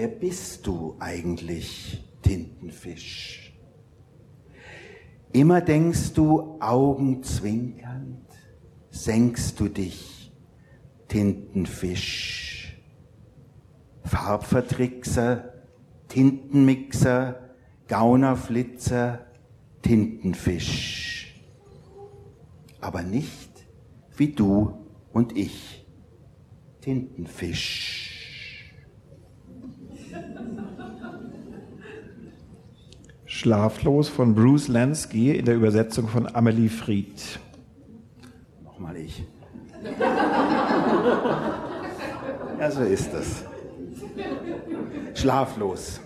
Wer bist du eigentlich, Tintenfisch? Immer denkst du augenzwinkernd, senkst du dich, Tintenfisch. Farbvertrickser, Tintenmixer, Gaunerflitzer, Tintenfisch. Aber nicht wie du und ich, Tintenfisch. Schlaflos von Bruce Lansky in der Übersetzung von Amelie Fried. Nochmal ich. Ja, so ist es. Schlaflos.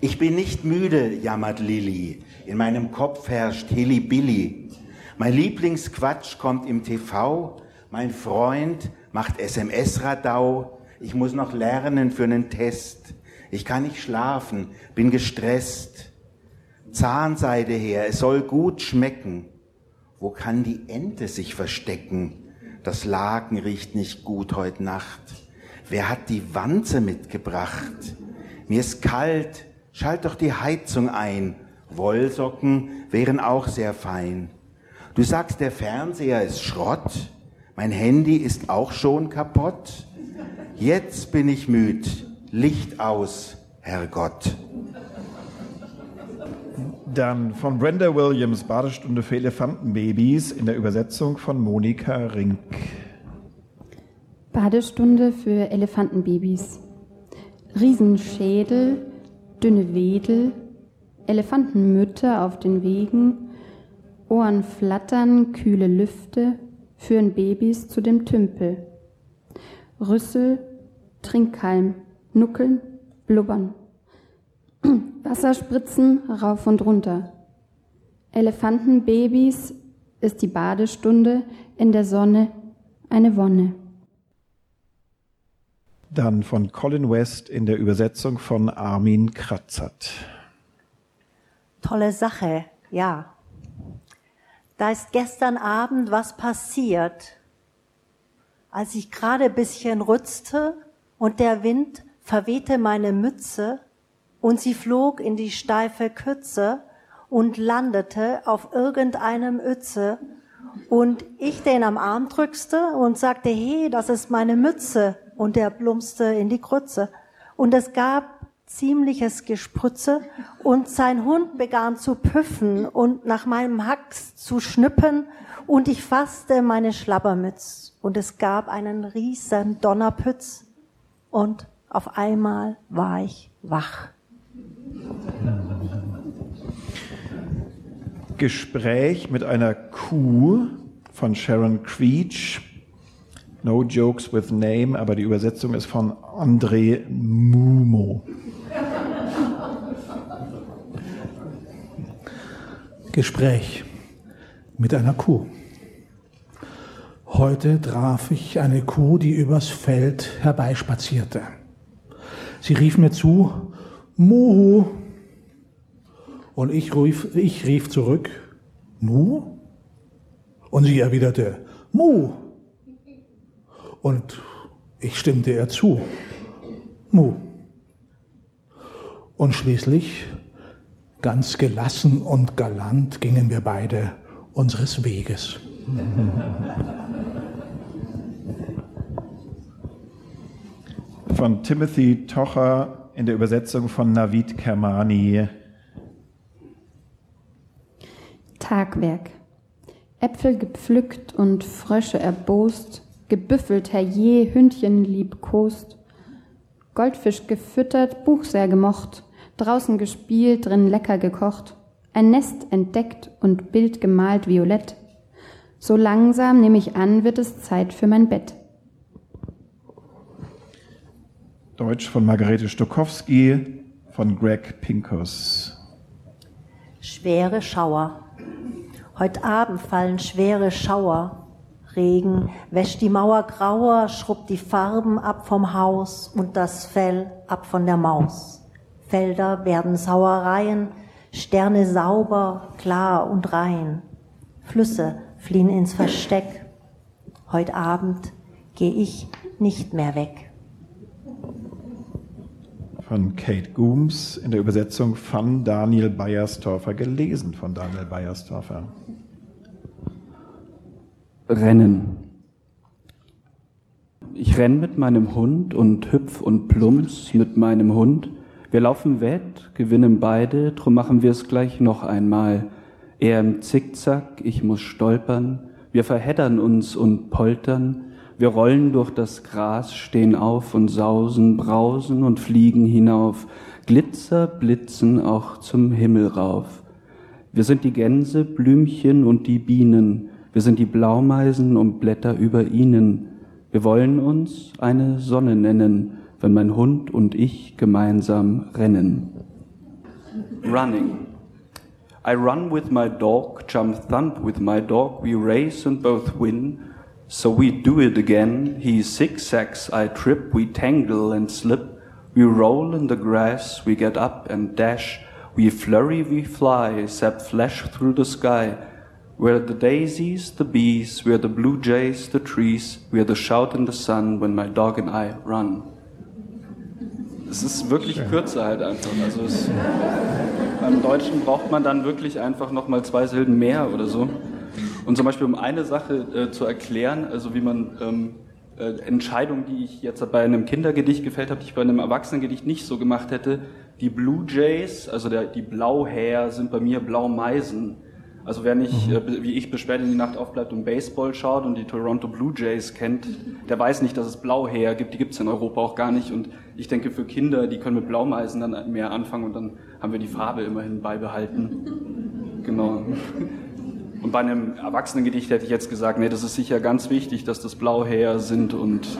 Ich bin nicht müde, jammert Lilly. In meinem Kopf herrscht Hilly-Billy. Mein Lieblingsquatsch kommt im TV. Mein Freund macht SMS-Radau. Ich muss noch lernen für einen Test. Ich kann nicht schlafen, bin gestresst. Zahnseide her, es soll gut schmecken. Wo kann die Ente sich verstecken? Das Laken riecht nicht gut heute Nacht. Wer hat die Wanze mitgebracht? Mir ist kalt, schalt doch die Heizung ein. Wollsocken wären auch sehr fein. Du sagst, der Fernseher ist Schrott. Mein Handy ist auch schon kaputt. Jetzt bin ich müd. Licht aus, Herrgott. Dann von Brenda Williams, Badestunde für Elefantenbabys in der Übersetzung von Monika Rink. Badestunde für Elefantenbabys. Riesenschädel, dünne Wedel, Elefantenmütter auf den Wegen, Ohren flattern, kühle Lüfte führen Babys zu dem Tümpel. Rüssel, Trinkhalm, Nuckeln, Blubbern. Wasserspritzen rauf und runter. Elefantenbabys ist die Badestunde in der Sonne eine Wonne. Dann von Colin West in der Übersetzung von Armin Kratzert. Tolle Sache, ja. Da ist gestern Abend was passiert. Als ich gerade ein bisschen rützte und der Wind verwehte meine Mütze und sie flog in die steife Kütze und landete auf irgendeinem Ötze. Und ich den am Arm drückste und sagte, hey, das ist meine Mütze. Und der plumpste in die Krütze. Und es gab ziemliches Gesprütze und sein Hund begann zu püffen und nach meinem Hacks zu schnippen und ich fasste meine Schlabbermütz. Und es gab einen riesen Donnerpütz und auf einmal war ich wach. Gespräch mit einer Kuh von Sharon Creech No Jokes with Name, aber die Übersetzung ist von André Mumo. Gespräch mit einer Kuh. Heute traf ich eine Kuh, die übers Feld herbeispazierte. Sie rief mir zu, Muhu. Und ich rief, ich rief zurück, Mu? Und sie erwiderte, Mu. Und ich stimmte ihr zu. Mu. Und schließlich, ganz gelassen und galant, gingen wir beide unseres Weges. Von Timothy Tocher in der Übersetzung von Navid Kermani. Tagwerk. Äpfel gepflückt und Frösche erbost, gebüffelt herje, Hündchen liebkost, Goldfisch gefüttert, Buch sehr gemocht, draußen gespielt, drin lecker gekocht, ein Nest entdeckt und Bild gemalt violett. So langsam, nehme ich an, wird es Zeit für mein Bett. Deutsch von Margarete Stokowski, von Greg Pincus. Schwere Schauer. Heute Abend fallen schwere Schauer. Regen wäscht die Mauer grauer, schrubbt die Farben ab vom Haus und das Fell ab von der Maus. Felder werden Sauereien, Sterne sauber, klar und rein. Flüsse fliehen ins Versteck. Heute Abend gehe ich nicht mehr weg. Von Kate Gooms in der Übersetzung von Daniel Beiersdorfer, gelesen von Daniel Beiersdorfer. Rennen. Ich renn mit meinem Hund und hüpf und plumps mit meinem Hund. Wir laufen wett, gewinnen beide, drum machen wir es gleich noch einmal. Er im Zickzack, ich muss stolpern. Wir verheddern uns und poltern. Wir rollen durch das Gras, stehen auf und sausen, brausen und fliegen hinauf. Glitzer, blitzen auch zum Himmel rauf. Wir sind die Gänse, Blümchen und die Bienen. Wir sind die Blaumeisen und Blätter über ihnen. Wir wollen uns eine Sonne nennen, wenn mein Hund und ich gemeinsam rennen. Running. I run with my dog, jump thump with my dog, we race and both win. So we do it again. He zigzags, I trip, we tangle and slip. We roll in the grass, we get up and dash. We flurry, we fly, zap flash through the sky. We're the daisies, the bees, we're the blue jays, the trees, we're the shout in the sun when my dog and I run. Es ist wirklich Schön. kürzer halt einfach. Also es, beim Deutschen braucht man dann wirklich einfach nochmal zwei Silben mehr oder so. Und zum Beispiel um eine Sache äh, zu erklären, also wie man ähm, äh, Entscheidungen, die ich jetzt bei einem Kindergedicht gefällt habe, die ich bei einem Erwachsenengedicht nicht so gemacht hätte, die Blue Jays, also der, die Blauhäher sind bei mir Blaumeisen. Also wer nicht, mhm. äh, wie ich, bis spät in die Nacht aufbleibt und Baseball schaut und die Toronto Blue Jays kennt, der weiß nicht, dass es Blauheer gibt. Die gibt es in Europa auch gar nicht. Und ich denke, für Kinder, die können mit Blaumeisen dann mehr anfangen und dann haben wir die Farbe immerhin beibehalten. Genau. Und bei einem Erwachsenengedicht hätte ich jetzt gesagt, nee, das ist sicher ganz wichtig, dass das Blauheer sind und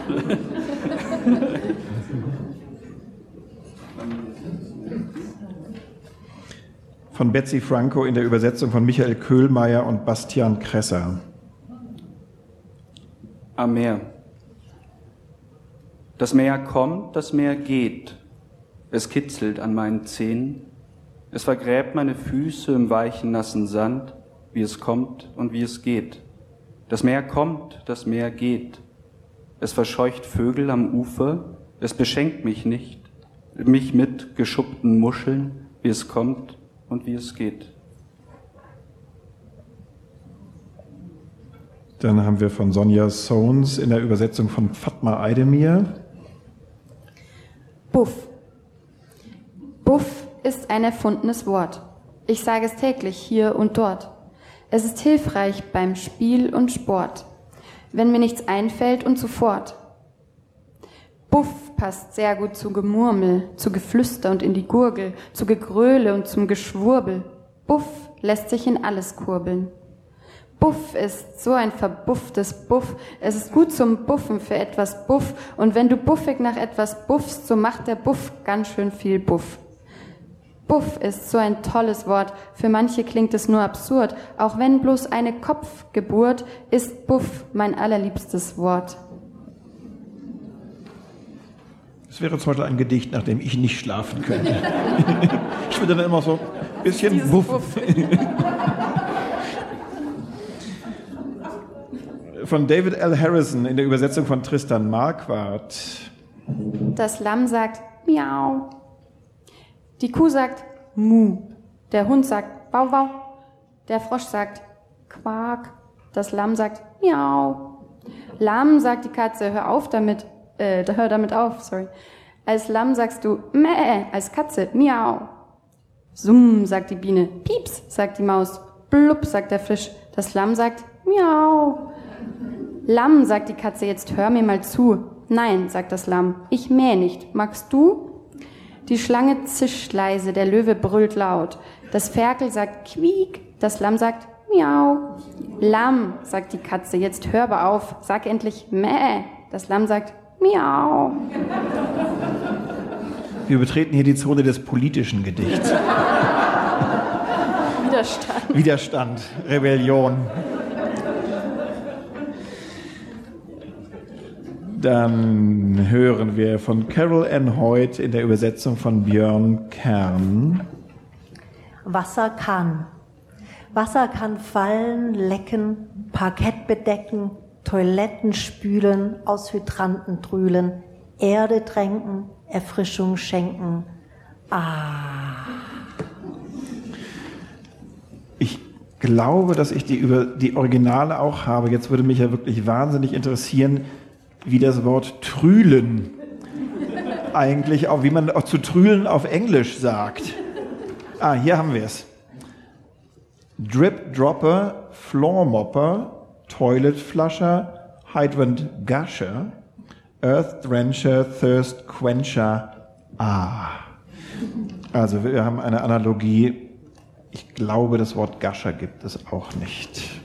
von Betsy Franco in der Übersetzung von Michael Köhlmeier und Bastian Kresser. Am Meer. Das Meer kommt, das Meer geht. Es kitzelt an meinen Zähnen. Es vergräbt meine Füße im weichen, nassen Sand, wie es kommt und wie es geht. Das Meer kommt, das Meer geht. Es verscheucht Vögel am Ufer. Es beschenkt mich nicht, mich mit geschuppten Muscheln, wie es kommt und wie es geht. Dann haben wir von Sonja Sohns in der Übersetzung von Fatma Eidemir. Buff. Buff ist ein erfundenes Wort. Ich sage es täglich hier und dort. Es ist hilfreich beim Spiel und Sport, wenn mir nichts einfällt und sofort. Buff passt sehr gut zu Gemurmel, zu Geflüster und in die Gurgel, zu Gegröle und zum Geschwurbel. Buff lässt sich in alles kurbeln. Buff ist so ein verbufftes Buff. Es ist gut zum Buffen für etwas Buff. Und wenn du buffig nach etwas buffst, so macht der Buff ganz schön viel Buff. Buff ist so ein tolles Wort. Für manche klingt es nur absurd. Auch wenn bloß eine Kopfgeburt ist Buff mein allerliebstes Wort. Es wäre zum Beispiel ein Gedicht, nach dem ich nicht schlafen könnte. ich würde dann immer so ein bisschen Buff. Buff. von David L. Harrison in der Übersetzung von Tristan Marquardt. Das Lamm sagt Miau. Die Kuh sagt Mu. Der Hund sagt Bau, Bau. Der Frosch sagt Quark. Das Lamm sagt Miau. Lamm sagt die Katze, hör auf damit äh, hör damit auf, sorry. Als Lamm sagst du Mäh, als Katze Miau. Summ, sagt die Biene. Pieps, sagt die Maus. Blub, sagt der Fisch. Das Lamm sagt Miau. Lamm, sagt die Katze, jetzt hör mir mal zu. Nein, sagt das Lamm, ich mäh nicht. Magst du? Die Schlange zischt leise, der Löwe brüllt laut. Das Ferkel sagt quiek, das Lamm sagt miau. Lamm, sagt die Katze, jetzt hör aber auf, sag endlich mäh. Das Lamm sagt Miau. Wir betreten hier die Zone des politischen Gedichts. Widerstand. Widerstand, Rebellion. Dann hören wir von Carol Ann Hoyt in der Übersetzung von Björn Kern. Wasser kann. Wasser kann fallen, lecken, Parkett bedecken, Toiletten spülen, aus Hydranten trühlen, Erde tränken, Erfrischung schenken. Ah. Ich glaube, dass ich die, über die Originale auch habe. Jetzt würde mich ja wirklich wahnsinnig interessieren, wie das Wort trühlen eigentlich auch, wie man auch zu trühlen auf Englisch sagt. Ah, hier haben wir es. Drip Dropper, Floor Mopper, Toilet Flusher, Hydrant Gusher, Earth Drencher, Thirst Quencher. Ah. Also wir haben eine Analogie. Ich glaube, das Wort Gusher gibt es auch nicht.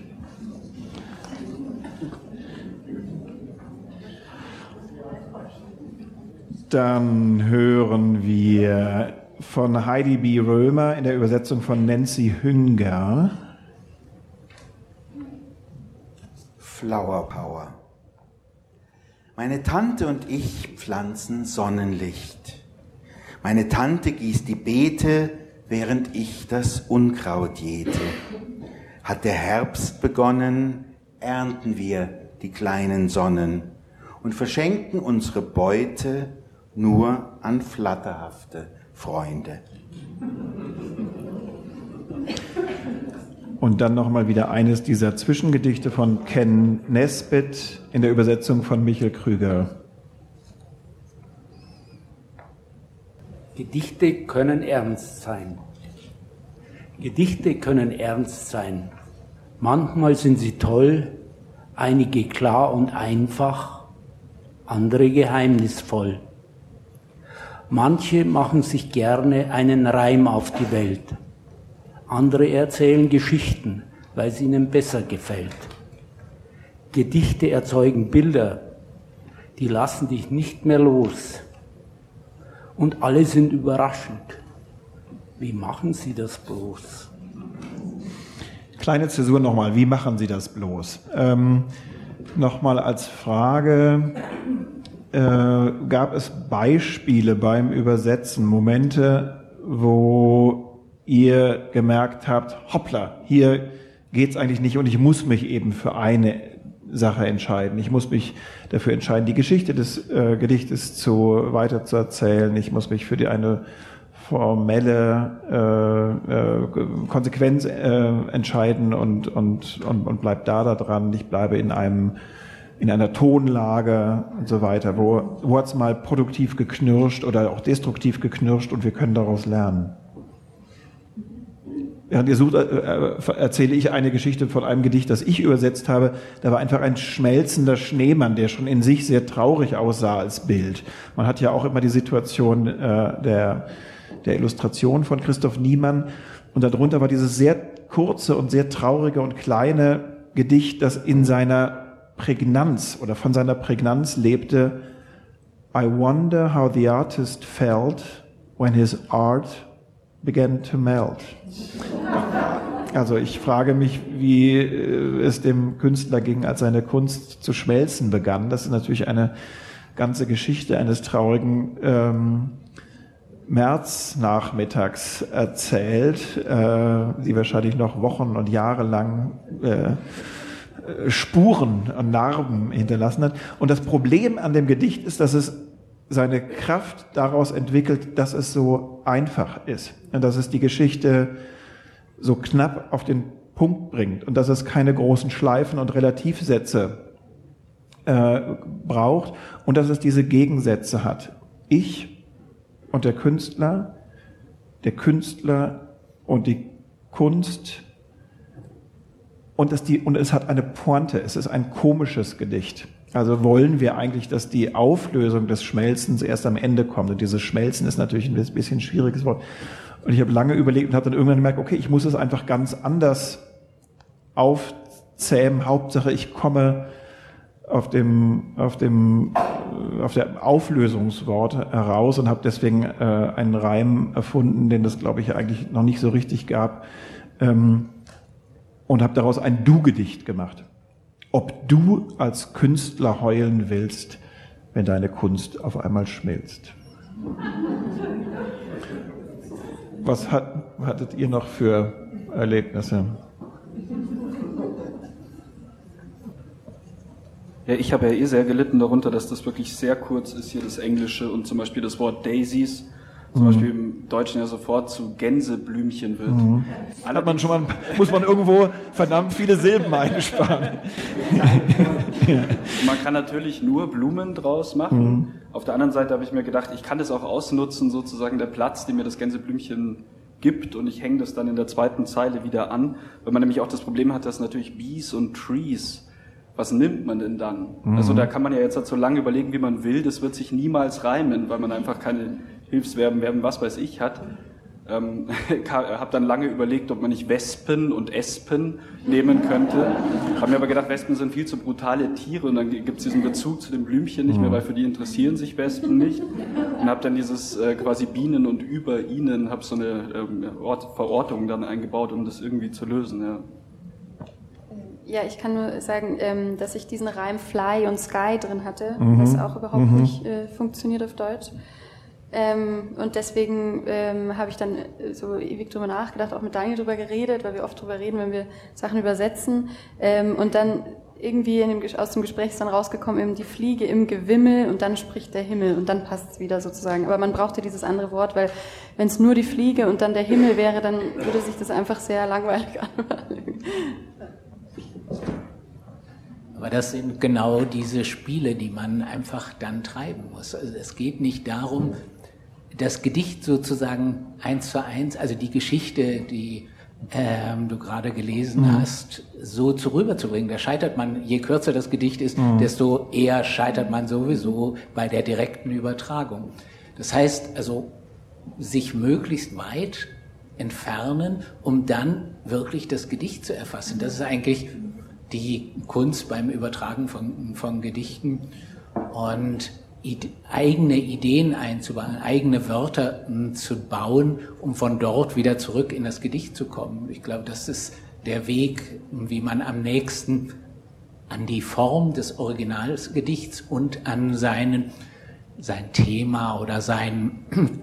Dann hören wir von Heidi B. Römer in der Übersetzung von Nancy Hünger. Flower Power. Meine Tante und ich pflanzen Sonnenlicht. Meine Tante gießt die Beete, während ich das Unkraut jäte. Hat der Herbst begonnen, ernten wir die kleinen Sonnen und verschenken unsere Beute nur an flatterhafte Freunde. Und dann nochmal wieder eines dieser Zwischengedichte von Ken Nesbitt in der Übersetzung von Michael Krüger. Gedichte können ernst sein. Gedichte können ernst sein. Manchmal sind sie toll, einige klar und einfach, andere geheimnisvoll. Manche machen sich gerne einen Reim auf die Welt. Andere erzählen Geschichten, weil es ihnen besser gefällt. Gedichte erzeugen Bilder, die lassen dich nicht mehr los. Und alle sind überraschend. Wie machen Sie das bloß? Kleine Zäsur nochmal, wie machen Sie das bloß? Ähm, nochmal als Frage, äh, gab es Beispiele beim Übersetzen, Momente, wo ihr gemerkt habt, hoppla, hier geht's eigentlich nicht und ich muss mich eben für eine Sache entscheiden. Ich muss mich dafür entscheiden, die Geschichte des äh, Gedichtes zu weiter zu erzählen. Ich muss mich für die eine formelle äh, äh, Konsequenz äh, entscheiden und, und, und, und bleib da da dran. Ich bleibe in einem in einer Tonlage und so weiter. Wo, wo hat es mal produktiv geknirscht oder auch destruktiv geknirscht und wir können daraus lernen? Während ihr sucht, äh, äh, erzähle ich eine Geschichte von einem Gedicht, das ich übersetzt habe. Da war einfach ein schmelzender Schneemann, der schon in sich sehr traurig aussah als Bild. Man hat ja auch immer die Situation äh, der der Illustration von Christoph Niemann. Und darunter war dieses sehr kurze und sehr traurige und kleine Gedicht, das in seiner Prägnanz oder von seiner Prägnanz lebte. I wonder how the artist felt when his art began to melt. Also ich frage mich, wie äh, es dem Künstler ging, als seine Kunst zu schmelzen begann. Das ist natürlich eine ganze Geschichte eines traurigen ähm, März nachmittags erzählt, äh, die wahrscheinlich noch Wochen und Jahre lang äh, Spuren und Narben hinterlassen hat. Und das Problem an dem Gedicht ist, dass es seine Kraft daraus entwickelt, dass es so einfach ist und dass es die Geschichte so knapp auf den Punkt bringt und dass es keine großen Schleifen und Relativsätze äh, braucht und dass es diese Gegensätze hat. Ich und der Künstler, der Künstler und die Kunst. Und es, die, und es hat eine Pointe, es ist ein komisches Gedicht. Also wollen wir eigentlich, dass die Auflösung des Schmelzens erst am Ende kommt. Und dieses Schmelzen ist natürlich ein bisschen schwieriges Wort. Und ich habe lange überlegt und habe dann irgendwann gemerkt, okay, ich muss es einfach ganz anders aufzähmen. Hauptsache, ich komme auf dem, auf dem, auf der Auflösungswort heraus und habe deswegen äh, einen Reim erfunden, den es, glaube ich, eigentlich noch nicht so richtig gab, ähm, und habe daraus ein Du-Gedicht gemacht. Ob du als Künstler heulen willst, wenn deine Kunst auf einmal schmilzt. Was hat, hattet ihr noch für Erlebnisse? Ja, ich habe ja eh sehr gelitten darunter, dass das wirklich sehr kurz ist, hier das Englische und zum Beispiel das Wort Daisies zum mhm. Beispiel im Deutschen ja sofort zu Gänseblümchen wird. Mhm. Hat man schon mal, muss man irgendwo verdammt viele Silben einsparen. ja. Man kann natürlich nur Blumen draus machen. Mhm. Auf der anderen Seite habe ich mir gedacht, ich kann das auch ausnutzen, sozusagen der Platz, den mir das Gänseblümchen gibt und ich hänge das dann in der zweiten Zeile wieder an, weil man nämlich auch das Problem hat, dass natürlich Bees und Trees was nimmt man denn dann? Mhm. Also da kann man ja jetzt halt so lange überlegen, wie man will. Das wird sich niemals reimen, weil man einfach keine Hilfsverben, Verben, was weiß ich hat. Ähm, habe dann lange überlegt, ob man nicht Wespen und Espen nehmen könnte. Habe mir aber gedacht, Wespen sind viel zu brutale Tiere und dann gibt es diesen Bezug zu den Blümchen nicht mehr, mhm. weil für die interessieren sich Wespen nicht. Und habe dann dieses äh, quasi Bienen und über ihnen, habe so eine ähm, Verortung dann eingebaut, um das irgendwie zu lösen. Ja. Ja, ich kann nur sagen, ähm, dass ich diesen Reim Fly und Sky drin hatte, mhm. was auch überhaupt mhm. nicht äh, funktioniert auf Deutsch. Ähm, und deswegen ähm, habe ich dann äh, so ewig drüber nachgedacht, auch mit Daniel drüber geredet, weil wir oft drüber reden, wenn wir Sachen übersetzen. Ähm, und dann irgendwie dem, aus dem Gespräch ist dann rausgekommen, eben die Fliege im Gewimmel und dann spricht der Himmel und dann passt es wieder sozusagen. Aber man brauchte dieses andere Wort, weil wenn es nur die Fliege und dann der Himmel wäre, dann würde sich das einfach sehr langweilig anhören. Aber das sind genau diese Spiele, die man einfach dann treiben muss. Also es geht nicht darum, das Gedicht sozusagen eins zu eins, also die Geschichte, die ähm, du gerade gelesen mhm. hast, so zu rüberzubringen. Da scheitert man, je kürzer das Gedicht ist, mhm. desto eher scheitert man sowieso bei der direkten Übertragung. Das heißt also, sich möglichst weit entfernen, um dann wirklich das Gedicht zu erfassen. Das ist eigentlich die Kunst beim Übertragen von, von Gedichten. Und eigene Ideen einzubauen, eigene Wörter hm, zu bauen, um von dort wieder zurück in das Gedicht zu kommen. Ich glaube, das ist der Weg, wie man am nächsten an die Form des Originalgedichts und an seinen, sein Thema oder sein,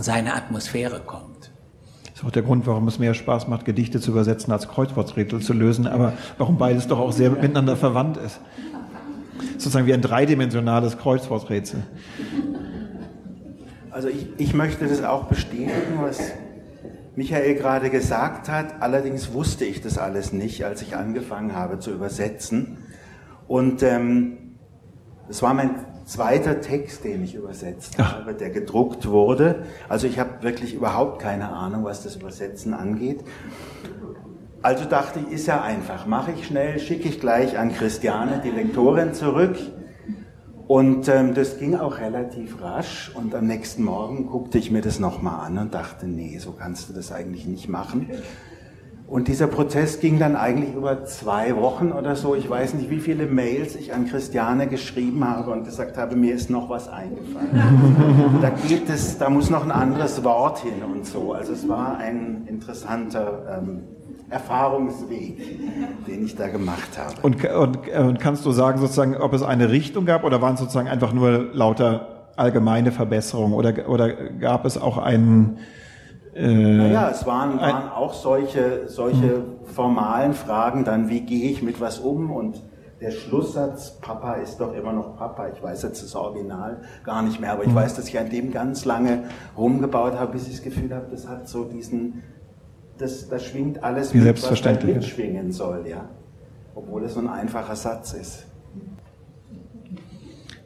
seine Atmosphäre kommt. Das ist auch der Grund, warum es mehr Spaß macht, Gedichte zu übersetzen, als Kreuzworträtsel zu lösen, aber warum beides doch auch sehr miteinander verwandt ist sozusagen wie ein dreidimensionales Kreuzworträtsel. Also ich, ich möchte das auch bestätigen, was Michael gerade gesagt hat. Allerdings wusste ich das alles nicht, als ich angefangen habe zu übersetzen. Und ähm, das war mein zweiter Text, den ich übersetzt Ach. habe, der gedruckt wurde. Also ich habe wirklich überhaupt keine Ahnung, was das Übersetzen angeht. Also dachte ich, ist ja einfach, mache ich schnell, schicke ich gleich an Christiane, die Lektorin, zurück. Und ähm, das ging auch relativ rasch. Und am nächsten Morgen guckte ich mir das nochmal an und dachte, nee, so kannst du das eigentlich nicht machen. Und dieser Prozess ging dann eigentlich über zwei Wochen oder so. Ich weiß nicht, wie viele Mails ich an Christiane geschrieben habe und gesagt habe, mir ist noch was eingefallen. da geht es, da muss noch ein anderes Wort hin und so. Also es war ein interessanter ähm, Erfahrungsweg, den ich da gemacht habe. Und, und, und kannst du sagen, sozusagen, ob es eine Richtung gab oder waren es sozusagen einfach nur lauter allgemeine Verbesserungen oder, oder gab es auch einen äh, naja, es waren, waren auch solche, solche hm. formalen Fragen, dann wie gehe ich mit was um und der Schlusssatz, Papa ist doch immer noch Papa. Ich weiß jetzt das Original gar nicht mehr, aber ich hm. weiß, dass ich an dem ganz lange rumgebaut habe, bis ich das Gefühl habe, das hat so diesen das, das schwingt alles Wie mit, selbstverständlich. was mitschwingen soll, ja. Obwohl es so ein einfacher Satz ist.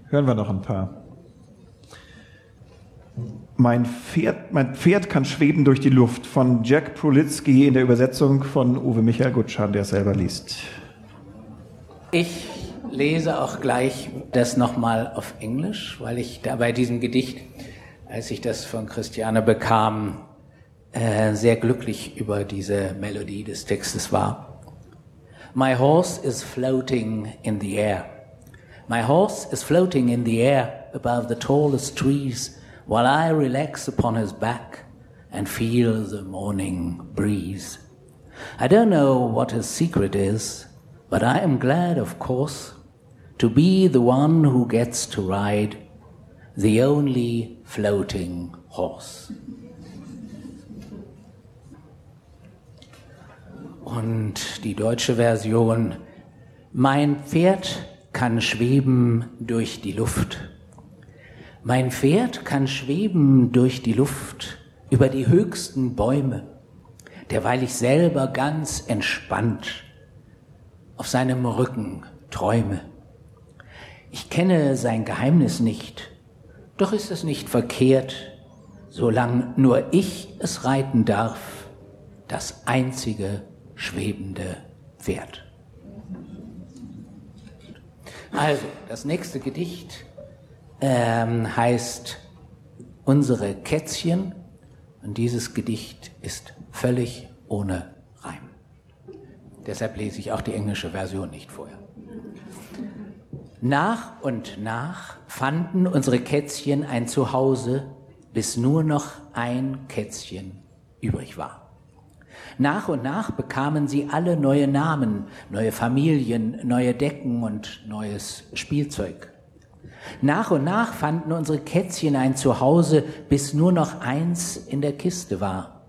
Hören wir noch ein paar. Mein Pferd, mein Pferd kann schweben durch die Luft von Jack Prolitzky in der Übersetzung von Uwe Michael Gutschan, der es selber liest. Ich lese auch gleich das nochmal auf Englisch, weil ich da bei diesem Gedicht, als ich das von Christiane bekam, äh, sehr glücklich über diese Melodie des Textes war. My horse is floating in the air. My horse is floating in the air above the tallest trees while I relax upon his back and feel the morning breeze. I don't know what his secret is, but I am glad, of course, to be the one who gets to ride the only floating horse. Und die deutsche Version, mein Pferd kann schweben durch die Luft. Mein Pferd kann schweben durch die Luft über die höchsten Bäume, derweil ich selber ganz entspannt auf seinem Rücken träume. Ich kenne sein Geheimnis nicht, doch ist es nicht verkehrt, solang nur ich es reiten darf, das einzige schwebende Pferd. Also, das nächste Gedicht ähm, heißt Unsere Kätzchen und dieses Gedicht ist völlig ohne Reim. Deshalb lese ich auch die englische Version nicht vorher. Nach und nach fanden unsere Kätzchen ein Zuhause, bis nur noch ein Kätzchen übrig war. Nach und nach bekamen sie alle neue Namen, neue Familien, neue Decken und neues Spielzeug. Nach und nach fanden unsere Kätzchen ein Zuhause, bis nur noch eins in der Kiste war.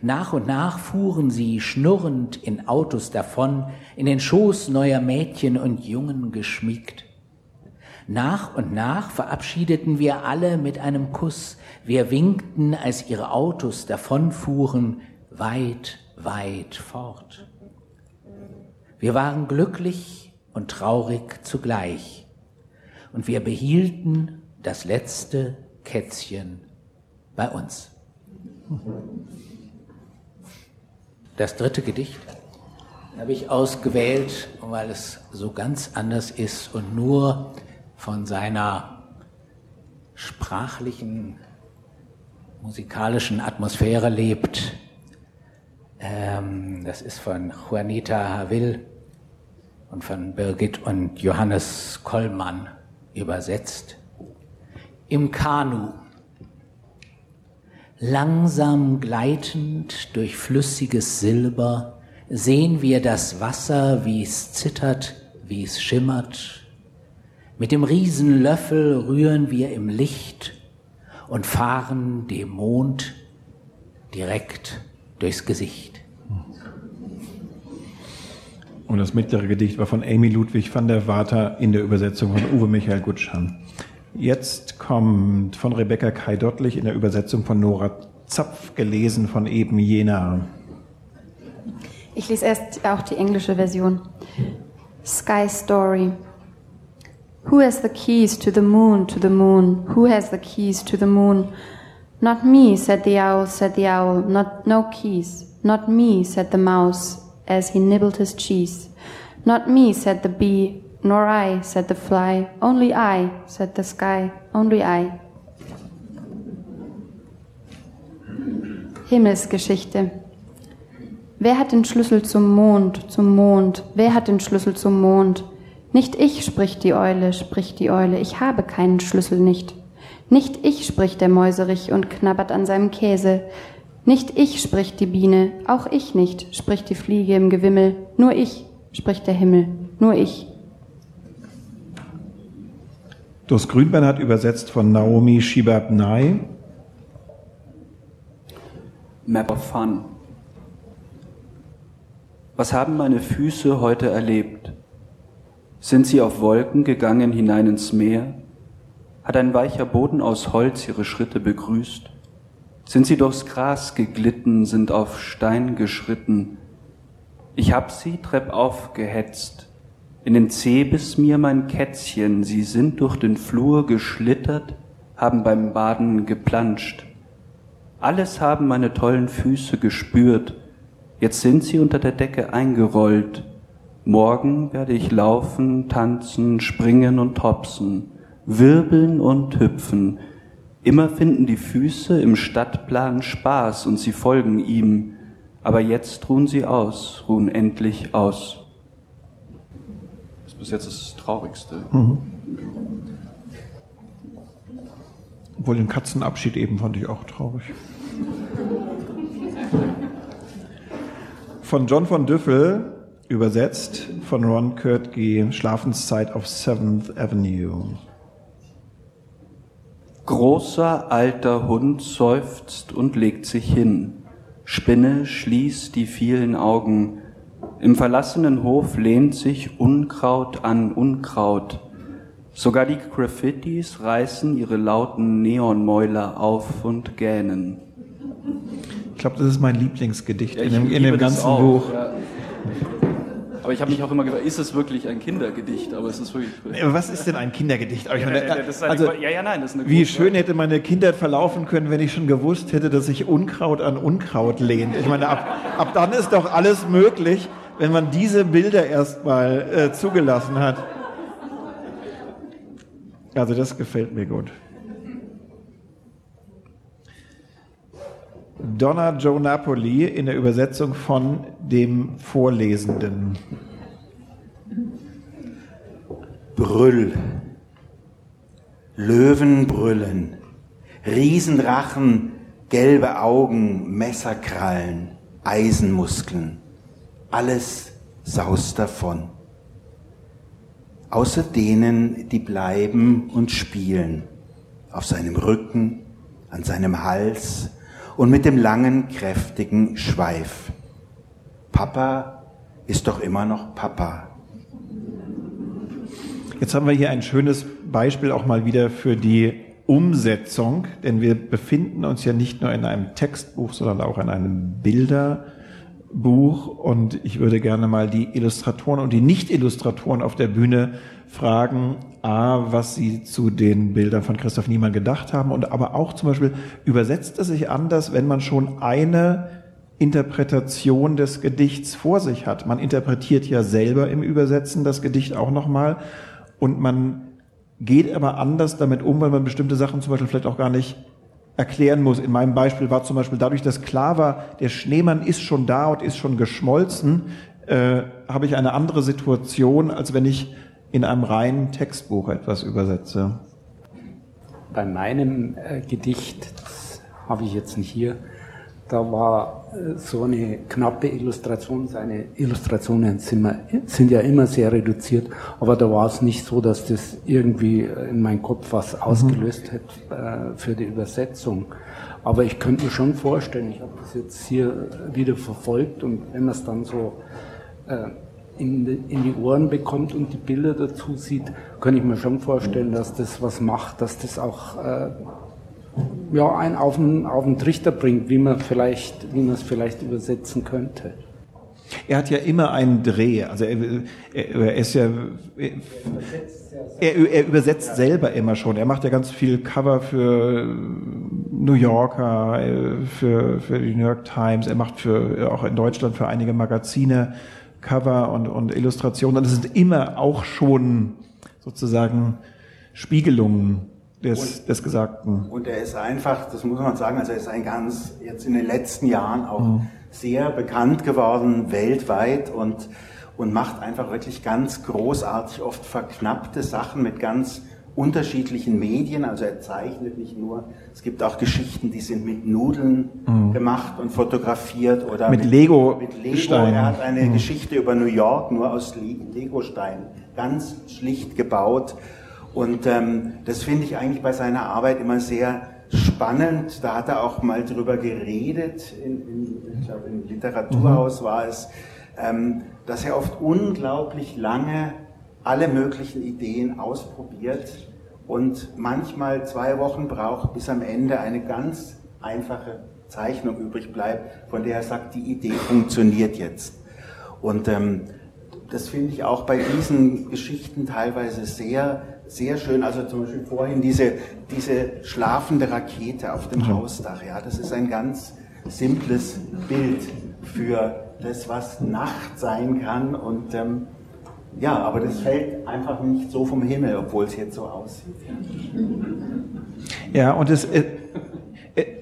Nach und nach fuhren sie schnurrend in Autos davon, in den Schoß neuer Mädchen und Jungen geschmiegt. Nach und nach verabschiedeten wir alle mit einem Kuss. Wir winkten, als ihre Autos davonfuhren, weit, weit fort. Wir waren glücklich und traurig zugleich und wir behielten das letzte Kätzchen bei uns. das dritte Gedicht habe ich ausgewählt, weil es so ganz anders ist und nur von seiner sprachlichen, musikalischen Atmosphäre lebt. Ähm, das ist von Juanita Havil und von Birgit und Johannes Kollmann übersetzt. Im Kanu. Langsam gleitend durch flüssiges Silber sehen wir das Wasser, wie es zittert, wie es schimmert. Mit dem Riesenlöffel rühren wir im Licht und fahren dem Mond direkt durchs Gesicht. Und das mittlere Gedicht war von Amy Ludwig van der Water in der Übersetzung von Uwe Michael Gutschan. Jetzt kommt von Rebecca Kai Dottlich in der Übersetzung von Nora Zapf, gelesen von eben Jena. Ich lese erst auch die englische Version. Sky Story. Who has the keys to the moon, to the moon? Who has the keys to the moon? Not me, said the owl, said the owl. Not no keys. Not me, said the mouse, as he nibbled his cheese. Not me, said the bee. Nor I, said the fly. Only I, said the sky. Only I. Himmelsgeschichte. Wer hat den Schlüssel zum Mond, zum Mond? Wer hat den Schlüssel zum Mond? Nicht ich, spricht die Eule, spricht die Eule, ich habe keinen Schlüssel nicht. Nicht ich, spricht der Mäuserich und knabbert an seinem Käse. Nicht ich, spricht die Biene, auch ich nicht, spricht die Fliege im Gewimmel. Nur ich, spricht der Himmel, nur ich. Dos Grünbein hat übersetzt von Naomi Shibab-Nai. Map of Fun. Was haben meine Füße heute erlebt? Sind sie auf Wolken gegangen hinein ins Meer? Hat ein weicher Boden aus Holz ihre Schritte begrüßt? Sind sie durchs Gras geglitten, sind auf Stein geschritten? Ich hab sie treppauf gehetzt. In den Zeh bis mir mein Kätzchen, sie sind durch den Flur geschlittert, haben beim Baden geplanscht. Alles haben meine tollen Füße gespürt, Jetzt sind sie unter der Decke eingerollt. Morgen werde ich laufen, tanzen, springen und hopsen, wirbeln und hüpfen. Immer finden die Füße im Stadtplan Spaß und sie folgen ihm. Aber jetzt ruhen sie aus, ruhen endlich aus. Das ist bis jetzt das Traurigste. Mhm. Obwohl den Katzenabschied eben fand ich auch traurig. Von John von Düffel, übersetzt von Ron Kurtke, Schlafenszeit auf 7th Avenue. Großer alter Hund seufzt und legt sich hin. Spinne schließt die vielen Augen. Im verlassenen Hof lehnt sich Unkraut an Unkraut. Sogar die Graffitis reißen ihre lauten Neonmäuler auf und gähnen. Ich glaube, das ist mein Lieblingsgedicht ja, in dem, in dem ganzen Buch. Ja. Aber ich habe mich auch immer gefragt, ist es wirklich ein Kindergedicht? Aber es ist wirklich. Was ist denn ein Kindergedicht? Meine, also, ja, ja, nein, das ist eine Wie schön hätte meine Kindheit verlaufen können, wenn ich schon gewusst hätte, dass sich Unkraut an Unkraut lehnt. Ich meine, ab, ab dann ist doch alles möglich, wenn man diese Bilder erstmal äh, zugelassen hat. Also das gefällt mir gut. Donna Joe Napoli in der Übersetzung von dem Vorlesenden. Brüll. Löwen brüllen. Riesendrachen, gelbe Augen, Messerkrallen, Eisenmuskeln. Alles saust davon. Außer denen, die bleiben und spielen. Auf seinem Rücken, an seinem Hals, und mit dem langen, kräftigen Schweif. Papa ist doch immer noch Papa. Jetzt haben wir hier ein schönes Beispiel auch mal wieder für die Umsetzung, denn wir befinden uns ja nicht nur in einem Textbuch, sondern auch in einem Bilderbuch und ich würde gerne mal die Illustratoren und die Nicht-Illustratoren auf der Bühne fragen, A, was sie zu den Bildern von Christoph Niemann gedacht haben und aber auch zum Beispiel, übersetzt es sich anders, wenn man schon eine Interpretation des Gedichts vor sich hat. Man interpretiert ja selber im Übersetzen das Gedicht auch nochmal und man geht aber anders damit um, weil man bestimmte Sachen zum Beispiel vielleicht auch gar nicht erklären muss. In meinem Beispiel war zum Beispiel dadurch, dass klar war, der Schneemann ist schon da und ist schon geschmolzen, äh, habe ich eine andere Situation, als wenn ich in einem reinen Textbuch etwas übersetze. Bei meinem äh, Gedicht, das habe ich jetzt nicht hier, da war äh, so eine knappe Illustration. Seine Illustrationen sind, immer, sind, ja immer sehr reduziert, aber da war es nicht so, dass das irgendwie in meinem Kopf was mhm. ausgelöst hätte äh, für die Übersetzung. Aber ich könnte mir schon vorstellen, ich habe das jetzt hier wieder verfolgt und wenn man es dann so äh, in die, Ohren bekommt und die Bilder dazu sieht, kann ich mir schon vorstellen, dass das was macht, dass das auch äh, ja, einen auf den, auf den Trichter bringt, wie man vielleicht, wie man es vielleicht übersetzen könnte. Er hat ja immer einen Dreh, also er, er, ist ja, er, er, übersetzt selber immer schon. Er macht ja ganz viel Cover für New Yorker, für, für die New York Times. Er macht für auch in Deutschland für einige Magazine Cover und, und Illustrationen. Und es sind immer auch schon sozusagen Spiegelungen des, und, des Gesagten. Und er ist einfach, das muss man sagen, also er ist ein ganz, jetzt in den letzten Jahren auch mhm. sehr bekannt geworden weltweit und, und macht einfach wirklich ganz großartig, oft verknappte Sachen mit ganz unterschiedlichen Medien. Also er zeichnet nicht nur, es gibt auch Geschichten, die sind mit Nudeln mhm. gemacht und fotografiert oder mit, mit Lego. Mit Lego. Steinen. Er hat eine mhm. Geschichte über New York nur aus Lego-Steinen, ganz schlicht gebaut. Und ähm, das finde ich eigentlich bei seiner Arbeit immer sehr spannend. Da hat er auch mal drüber geredet, in, in, ich glaube im Literaturhaus mhm. war es, ähm, dass er oft unglaublich lange alle möglichen Ideen ausprobiert und manchmal zwei Wochen braucht, bis am Ende eine ganz einfache Zeichnung übrig bleibt, von der er sagt, die Idee funktioniert jetzt. Und ähm, das finde ich auch bei diesen Geschichten teilweise sehr sehr schön, also zum Beispiel vorhin diese, diese schlafende Rakete auf dem mhm. Hausdach, ja, das ist ein ganz simples Bild für das, was Nacht sein kann und ähm, ja, aber das fällt einfach nicht so vom Himmel, obwohl es jetzt so aussieht. Ja, und es, es,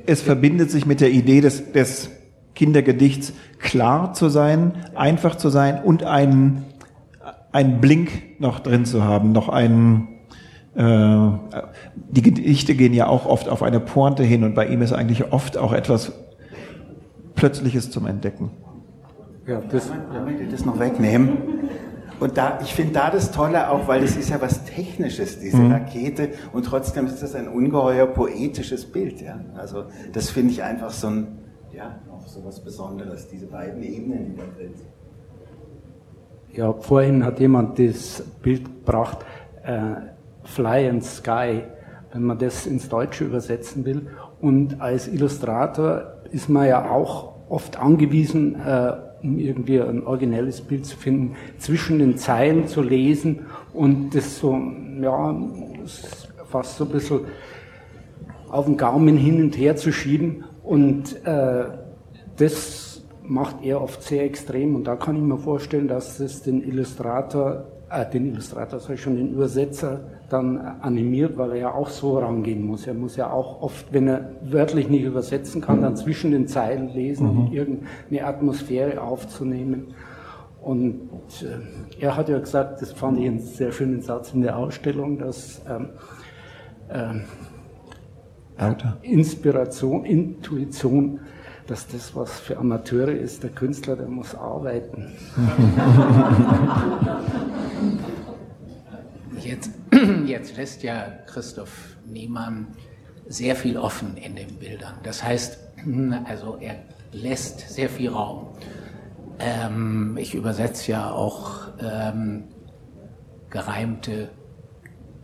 es verbindet sich mit der Idee des, des Kindergedichts, klar zu sein, einfach zu sein und einen, einen Blink noch drin zu haben, noch einen, äh, die Gedichte gehen ja auch oft auf eine Pointe hin und bei ihm ist eigentlich oft auch etwas Plötzliches zum Entdecken. Ja, das, ja. ich das noch wegnehmen. Und da, ich finde da das Tolle auch, weil das ist ja was Technisches, diese mhm. Rakete, und trotzdem ist das ein ungeheuer poetisches Bild, ja. Also, das finde ich einfach so ein, ja, auch so was Besonderes, diese beiden Ebenen, die da drin sind. Ja, vorhin hat jemand das Bild gebracht, äh, Fly and Sky, wenn man das ins Deutsche übersetzen will. Und als Illustrator ist man ja auch oft angewiesen, äh, um irgendwie ein originelles Bild zu finden, zwischen den Zeilen zu lesen und das so, ja, fast so ein bisschen auf den Gaumen hin und her zu schieben. Und äh, das macht er oft sehr extrem. Und da kann ich mir vorstellen, dass das den Illustrator, äh, den Illustrator, sag ich schon, den Übersetzer dann animiert, weil er ja auch so rangehen muss. Er muss ja auch oft, wenn er wörtlich nicht übersetzen kann, dann zwischen den Zeilen lesen, um mhm. irgendeine Atmosphäre aufzunehmen. Und äh, er hat ja gesagt, das fand ich einen sehr schönen Satz in der Ausstellung, dass ähm, äh, Inspiration, Intuition, dass das, was für Amateure ist, der Künstler, der muss arbeiten. Jetzt, jetzt lässt ja Christoph Niemann sehr viel offen in den Bildern. Das heißt, also er lässt sehr viel Raum. Ähm, ich übersetze ja auch ähm, gereimte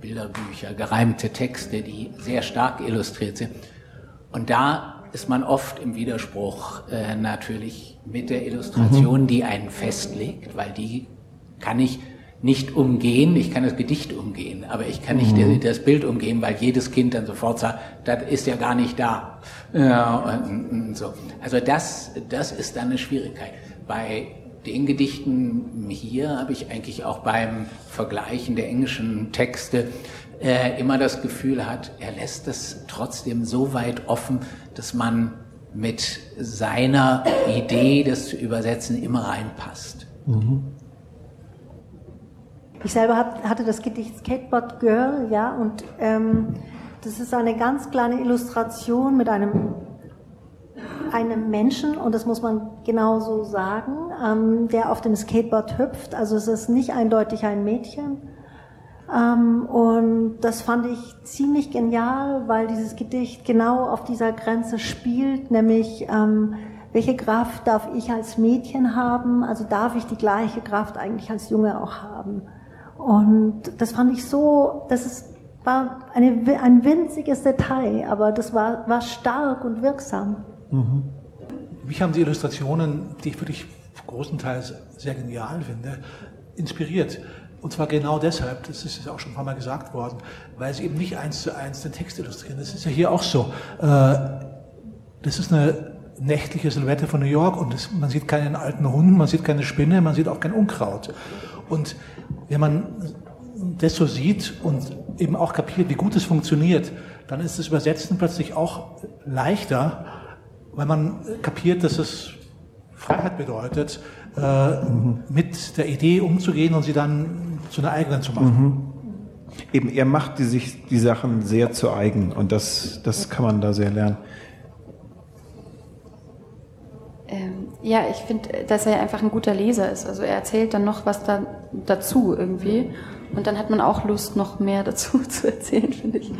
Bilderbücher, gereimte Texte, die sehr stark illustriert sind. Und da ist man oft im Widerspruch äh, natürlich mit der Illustration, mhm. die einen festlegt, weil die kann ich nicht umgehen. Ich kann das Gedicht umgehen, aber ich kann nicht mhm. das Bild umgehen, weil jedes Kind dann sofort sagt, das ist ja gar nicht da. Ja, und, und so. Also das, das ist dann eine Schwierigkeit. Bei den Gedichten hier habe ich eigentlich auch beim Vergleichen der englischen Texte äh, immer das Gefühl hat, er lässt es trotzdem so weit offen, dass man mit seiner Idee, das zu übersetzen, immer reinpasst. Mhm. Ich selber hab, hatte das Gedicht Skateboard Girl, ja, und ähm, das ist eine ganz kleine Illustration mit einem, einem Menschen, und das muss man genau so sagen, ähm, der auf dem Skateboard hüpft. Also es ist nicht eindeutig ein Mädchen. Ähm, und das fand ich ziemlich genial, weil dieses Gedicht genau auf dieser Grenze spielt, nämlich ähm, welche Kraft darf ich als Mädchen haben? Also darf ich die gleiche Kraft eigentlich als Junge auch haben? Und das fand ich so, das ist, war eine, ein winziges Detail, aber das war, war stark und wirksam. Mhm. Mich haben die Illustrationen, die ich wirklich großenteils sehr genial finde, inspiriert. Und zwar genau deshalb, das ist ja auch schon ein paar Mal gesagt worden, weil sie eben nicht eins zu eins den Text illustrieren. Das ist ja hier auch so. Äh, das ist eine nächtliche Silhouette von New York und man sieht keinen alten Hund, man sieht keine Spinne, man sieht auch kein Unkraut. Und wenn man das so sieht und eben auch kapiert, wie gut es funktioniert, dann ist das Übersetzen plötzlich auch leichter, weil man kapiert, dass es Freiheit bedeutet, äh, mit der Idee umzugehen und sie dann zu einer eigenen zu machen. Mhm. Eben, er macht die, sich die Sachen sehr zu eigen und das, das kann man da sehr lernen. Ja, ich finde, dass er einfach ein guter Leser ist. Also er erzählt dann noch was da, dazu irgendwie. Und dann hat man auch Lust, noch mehr dazu zu erzählen, finde ich.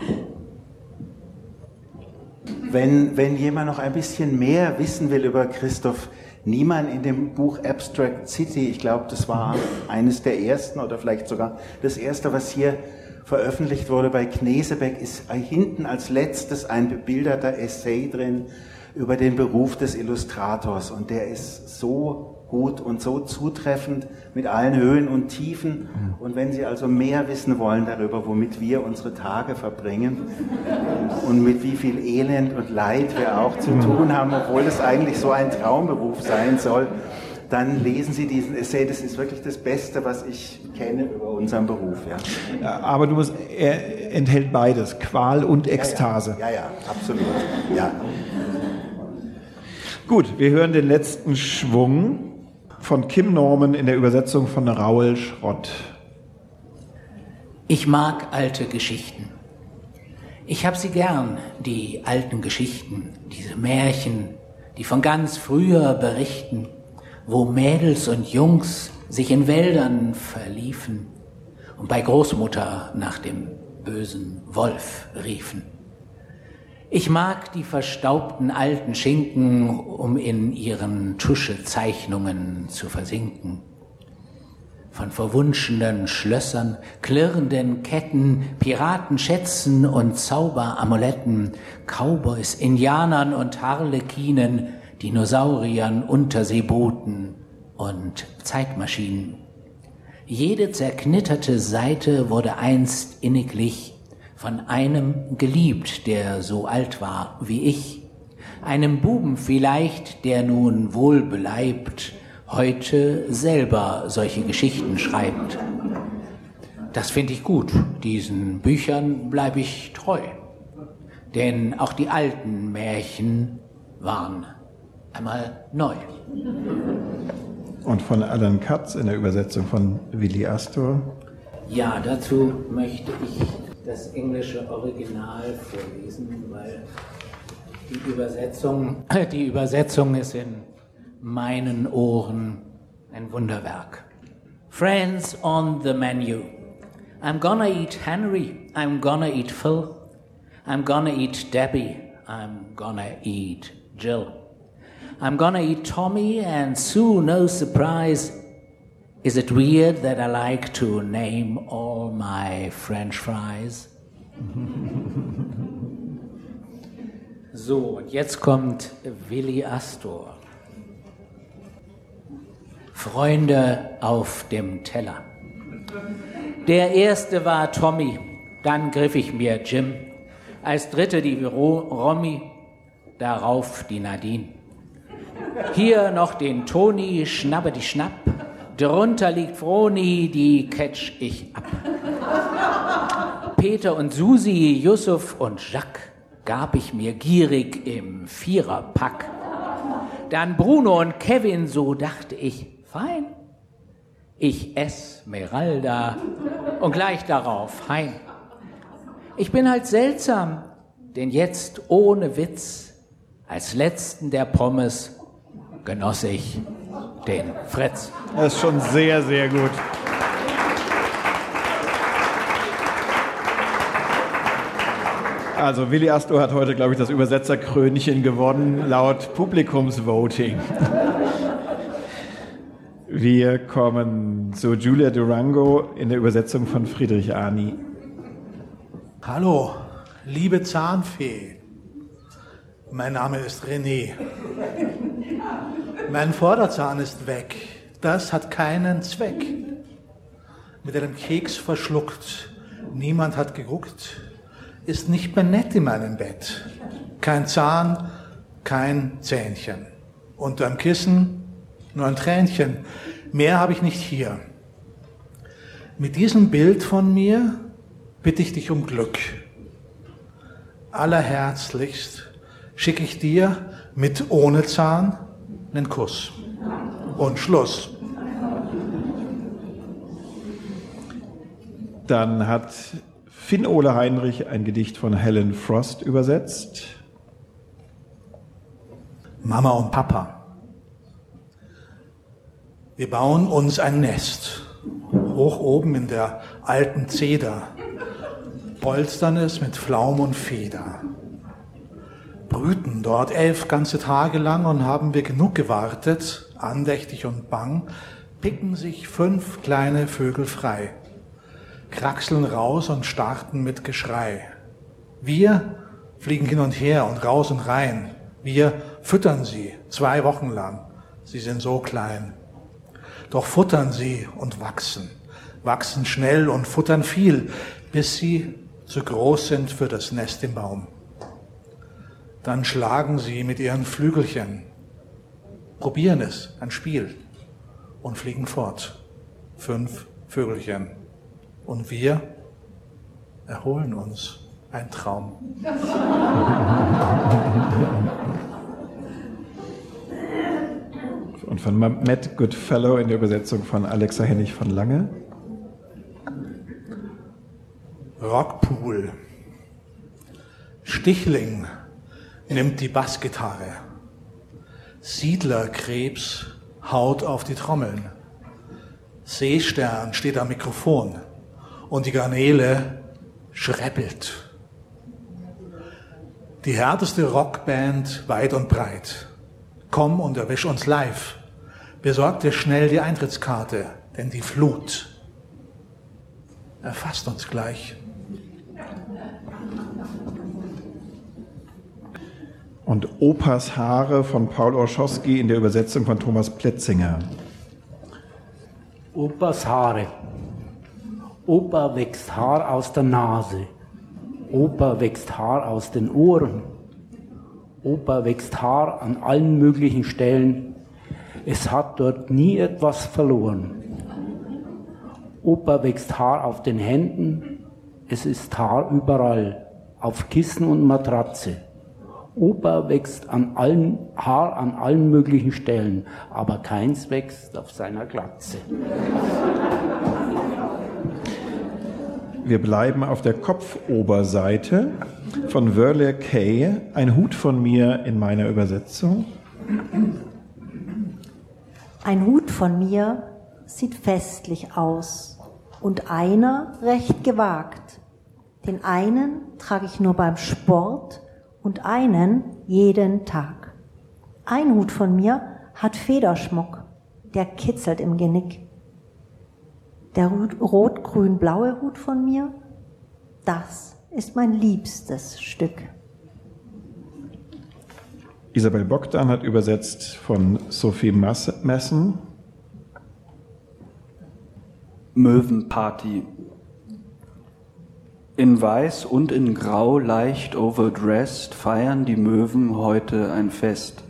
Wenn, wenn jemand noch ein bisschen mehr wissen will über Christoph Niemann in dem Buch Abstract City, ich glaube, das war eines der ersten oder vielleicht sogar das erste, was hier veröffentlicht wurde bei Knesebeck, ist hinten als letztes ein bebilderter Essay drin über den Beruf des Illustrators. Und der ist so gut und so zutreffend mit allen Höhen und Tiefen. Und wenn Sie also mehr wissen wollen darüber, womit wir unsere Tage verbringen und mit wie viel Elend und Leid wir auch zu tun haben, obwohl es eigentlich so ein Traumberuf sein soll, dann lesen Sie diesen Essay. Das ist wirklich das Beste, was ich kenne über unseren Beruf. Ja. Aber du musst, er enthält beides, Qual und Ekstase. Ja, ja, ja absolut. Ja. Gut, wir hören den letzten Schwung von Kim Norman in der Übersetzung von Raul Schrott. Ich mag alte Geschichten. Ich habe sie gern, die alten Geschichten, diese Märchen, die von ganz früher berichten, wo Mädels und Jungs sich in Wäldern verliefen und bei Großmutter nach dem bösen Wolf riefen. Ich mag die verstaubten alten Schinken, um in ihren Tuschezeichnungen zu versinken. Von verwunschenen Schlössern, klirrenden Ketten, Piratenschätzen und Zauberamuletten, Cowboys, Indianern und Harlekinen, Dinosauriern, Unterseebooten und Zeitmaschinen. Jede zerknitterte Seite wurde einst inniglich von einem geliebt, der so alt war wie ich, einem Buben vielleicht, der nun wohlbeleibt heute selber solche Geschichten schreibt. Das finde ich gut, diesen Büchern bleibe ich treu, denn auch die alten Märchen waren einmal neu. Und von Alan Katz in der Übersetzung von Willi Astor? Ja, dazu möchte ich das englische Original vorlesen, weil die Übersetzung, die Übersetzung ist in meinen Ohren ein Wunderwerk. Friends on the menu. I'm gonna eat Henry. I'm gonna eat Phil. I'm gonna eat Debbie. I'm gonna eat Jill. I'm gonna eat Tommy and Sue, no surprise. Is it weird that I like to name all my French fries? so, und jetzt kommt Willi Astor. Freunde auf dem Teller. Der erste war Tommy, dann griff ich mir Jim, als dritte die Ro Romy, darauf die Nadine. Hier noch den Toni, schnappe die Schnapp, drunter liegt Froni, die catch ich ab. Peter und Susi, Yusuf und Jacques gab ich mir gierig im Viererpack. Dann Bruno und Kevin, so dachte ich, fein. Ich Esmeralda und gleich darauf Hein. Ich bin halt seltsam, denn jetzt ohne Witz, als letzten der Pommes genoss ich den Fritz. Das ist schon sehr, sehr gut. Also Willi Astor hat heute, glaube ich, das Übersetzerkrönchen gewonnen, laut Publikumsvoting. Wir kommen zu Julia Durango in der Übersetzung von Friedrich Arni. Hallo, liebe Zahnfee. Mein Name ist René. Mein Vorderzahn ist weg. Das hat keinen Zweck. Mit einem Keks verschluckt. Niemand hat geguckt. Ist nicht mehr nett in meinem Bett. Kein Zahn, kein Zähnchen. Unterm Kissen nur ein Tränchen. Mehr habe ich nicht hier. Mit diesem Bild von mir bitte ich dich um Glück. Allerherzlichst schicke ich dir mit ohne Zahn einen Kuss. Und Schluss. Dann hat Finn Ole Heinrich ein Gedicht von Helen Frost übersetzt. Mama und Papa. Wir bauen uns ein Nest hoch oben in der alten Zeder, polstern es mit Pflaum und Feder, brüten dort elf ganze Tage lang und haben wir genug gewartet, andächtig und bang, picken sich fünf kleine Vögel frei, kraxeln raus und starten mit Geschrei. Wir fliegen hin und her und raus und rein. Wir füttern sie zwei Wochen lang. Sie sind so klein. Doch futtern sie und wachsen, wachsen schnell und futtern viel, bis sie zu groß sind für das Nest im Baum. Dann schlagen sie mit ihren Flügelchen, probieren es, ein Spiel, und fliegen fort. Fünf Vögelchen. Und wir erholen uns. Ein Traum. Und von Matt Goodfellow in der Übersetzung von Alexa Hennig von Lange. Rockpool. Stichling nimmt die Bassgitarre. Siedlerkrebs haut auf die Trommeln. Seestern steht am Mikrofon und die Garnele schreppelt. Die härteste Rockband weit und breit. Komm und erwisch uns live. Besorg dir schnell die Eintrittskarte, denn die Flut erfasst uns gleich. Und Opas Haare von Paul Orschowski in der Übersetzung von Thomas Pletzinger. Opas Haare. Opa wächst Haar aus der Nase. Opa wächst Haar aus den Ohren. Opa wächst Haar an allen möglichen Stellen. Es hat dort nie etwas verloren. Opa wächst Haar auf den Händen. Es ist Haar überall, auf Kissen und Matratze. Opa wächst an allen, Haar an allen möglichen Stellen, aber keins wächst auf seiner Glatze. Wir bleiben auf der Kopfoberseite von Wörle Kay, ein Hut von mir in meiner Übersetzung. Ein Hut von mir sieht festlich aus und einer recht gewagt. Den einen trage ich nur beim Sport und einen jeden Tag. Ein Hut von mir hat Federschmuck, der kitzelt im Genick. Der rot-grün-blaue Hut von mir, das ist mein liebstes Stück. Isabel Bogdan hat übersetzt von Sophie Messen. Möwenparty. In Weiß und in Grau leicht overdressed feiern die Möwen heute ein Fest.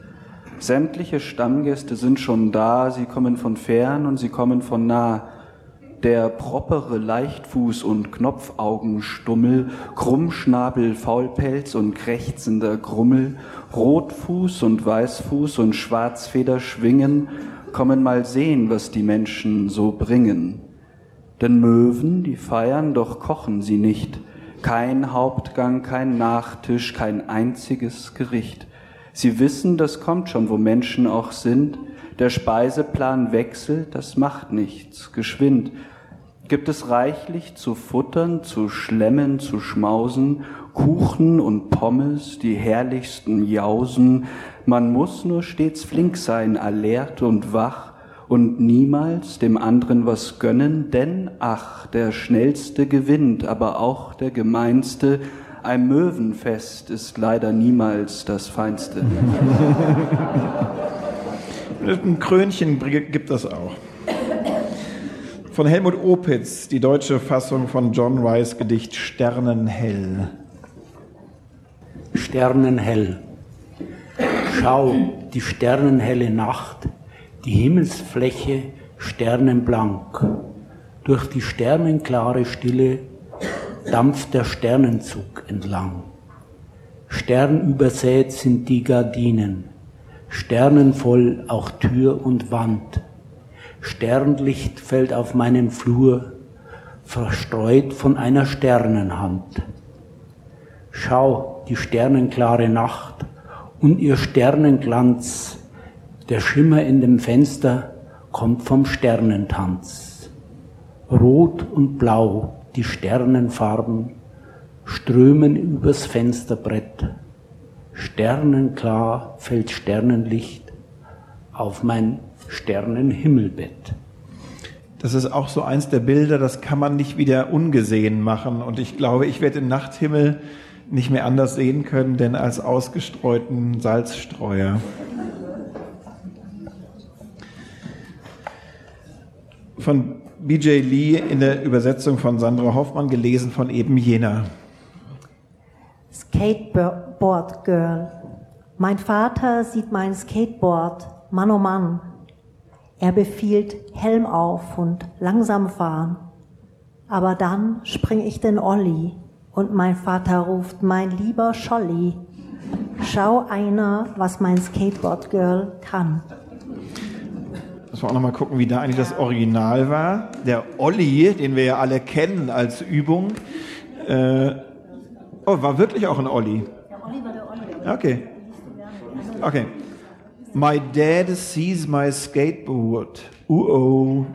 Sämtliche Stammgäste sind schon da, sie kommen von fern und sie kommen von nah. Der propere Leichtfuß und Knopfaugenstummel, Krummschnabel, Faulpelz und krächzender Grummel, Rotfuß und Weißfuß und Schwarzfeder schwingen, kommen mal sehen, was die Menschen so bringen. Denn Möwen, die feiern, doch kochen sie nicht. Kein Hauptgang, kein Nachtisch, kein einziges Gericht. Sie wissen, das kommt schon, wo Menschen auch sind. Der Speiseplan wechselt, das macht nichts. Geschwind gibt es reichlich zu futtern, zu schlemmen, zu schmausen, Kuchen und Pommes, die herrlichsten Jausen. Man muss nur stets flink sein, alert und wach, und niemals dem anderen was gönnen, denn ach, der schnellste gewinnt, aber auch der gemeinste. Ein Möwenfest ist leider niemals das feinste. Ein Krönchen gibt es auch. Von Helmut Opitz, die deutsche Fassung von John Rice Gedicht Sternenhell. Sternenhell. Schau, die sternenhelle Nacht die Himmelsfläche sternenblank. Durch die sternenklare Stille dampft der Sternenzug entlang. Sternübersät sind die Gardinen, sternenvoll auch Tür und Wand. Sternlicht fällt auf meinen Flur, verstreut von einer Sternenhand. Schau, die sternenklare Nacht und ihr Sternenglanz der Schimmer in dem Fenster kommt vom Sternentanz. Rot und blau, die Sternenfarben, strömen übers Fensterbrett. Sternenklar fällt Sternenlicht auf mein Sternenhimmelbett. Das ist auch so eins der Bilder, das kann man nicht wieder ungesehen machen. Und ich glaube, ich werde den Nachthimmel nicht mehr anders sehen können, denn als ausgestreuten Salzstreuer. Von BJ Lee in der Übersetzung von Sandra Hoffmann, gelesen von eben jener. Skateboard Girl. Mein Vater sieht mein Skateboard, Mann oh Mann. Er befiehlt Helm auf und langsam fahren. Aber dann spring ich den Olli und mein Vater ruft, mein lieber Scholli, schau einer, was mein Skateboard Girl kann. Wir auch nochmal gucken, wie da eigentlich das Original war. Der Olli, den wir ja alle kennen als Übung. Äh, oh, war wirklich auch ein Olli. Der Olli war der Olli. Okay. Okay. My dad sees my skateboard. Uh oh.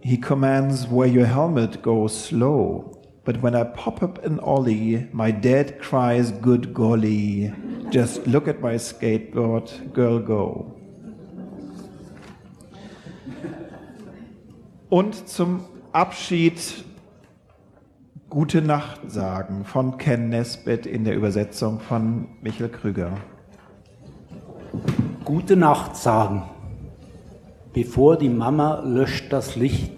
He commands where your helmet goes slow. But when I pop up an ollie, my dad cries, good golly. Just look at my skateboard, girl, go. Und zum Abschied Gute Nacht sagen von Ken Nesbitt in der Übersetzung von Michael Krüger. Gute Nacht sagen. Bevor die Mama löscht das Licht,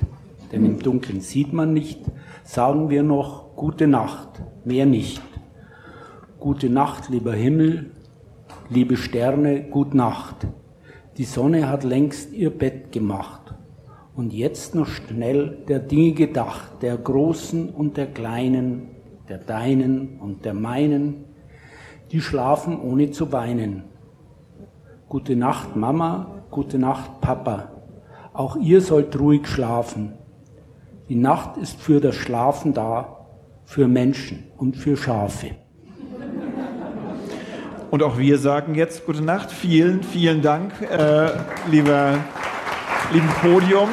denn im Dunkeln sieht man nicht, sagen wir noch Gute Nacht, mehr nicht. Gute Nacht, lieber Himmel, liebe Sterne, Gut Nacht. Die Sonne hat längst ihr Bett gemacht. Und jetzt noch schnell der Dinge gedacht, der großen und der kleinen, der deinen und der meinen, die schlafen ohne zu weinen. Gute Nacht, Mama, gute Nacht, Papa. Auch ihr sollt ruhig schlafen. Die Nacht ist für das Schlafen da, für Menschen und für Schafe. Und auch wir sagen jetzt gute Nacht. Vielen, vielen Dank, äh, lieber lieben Podium.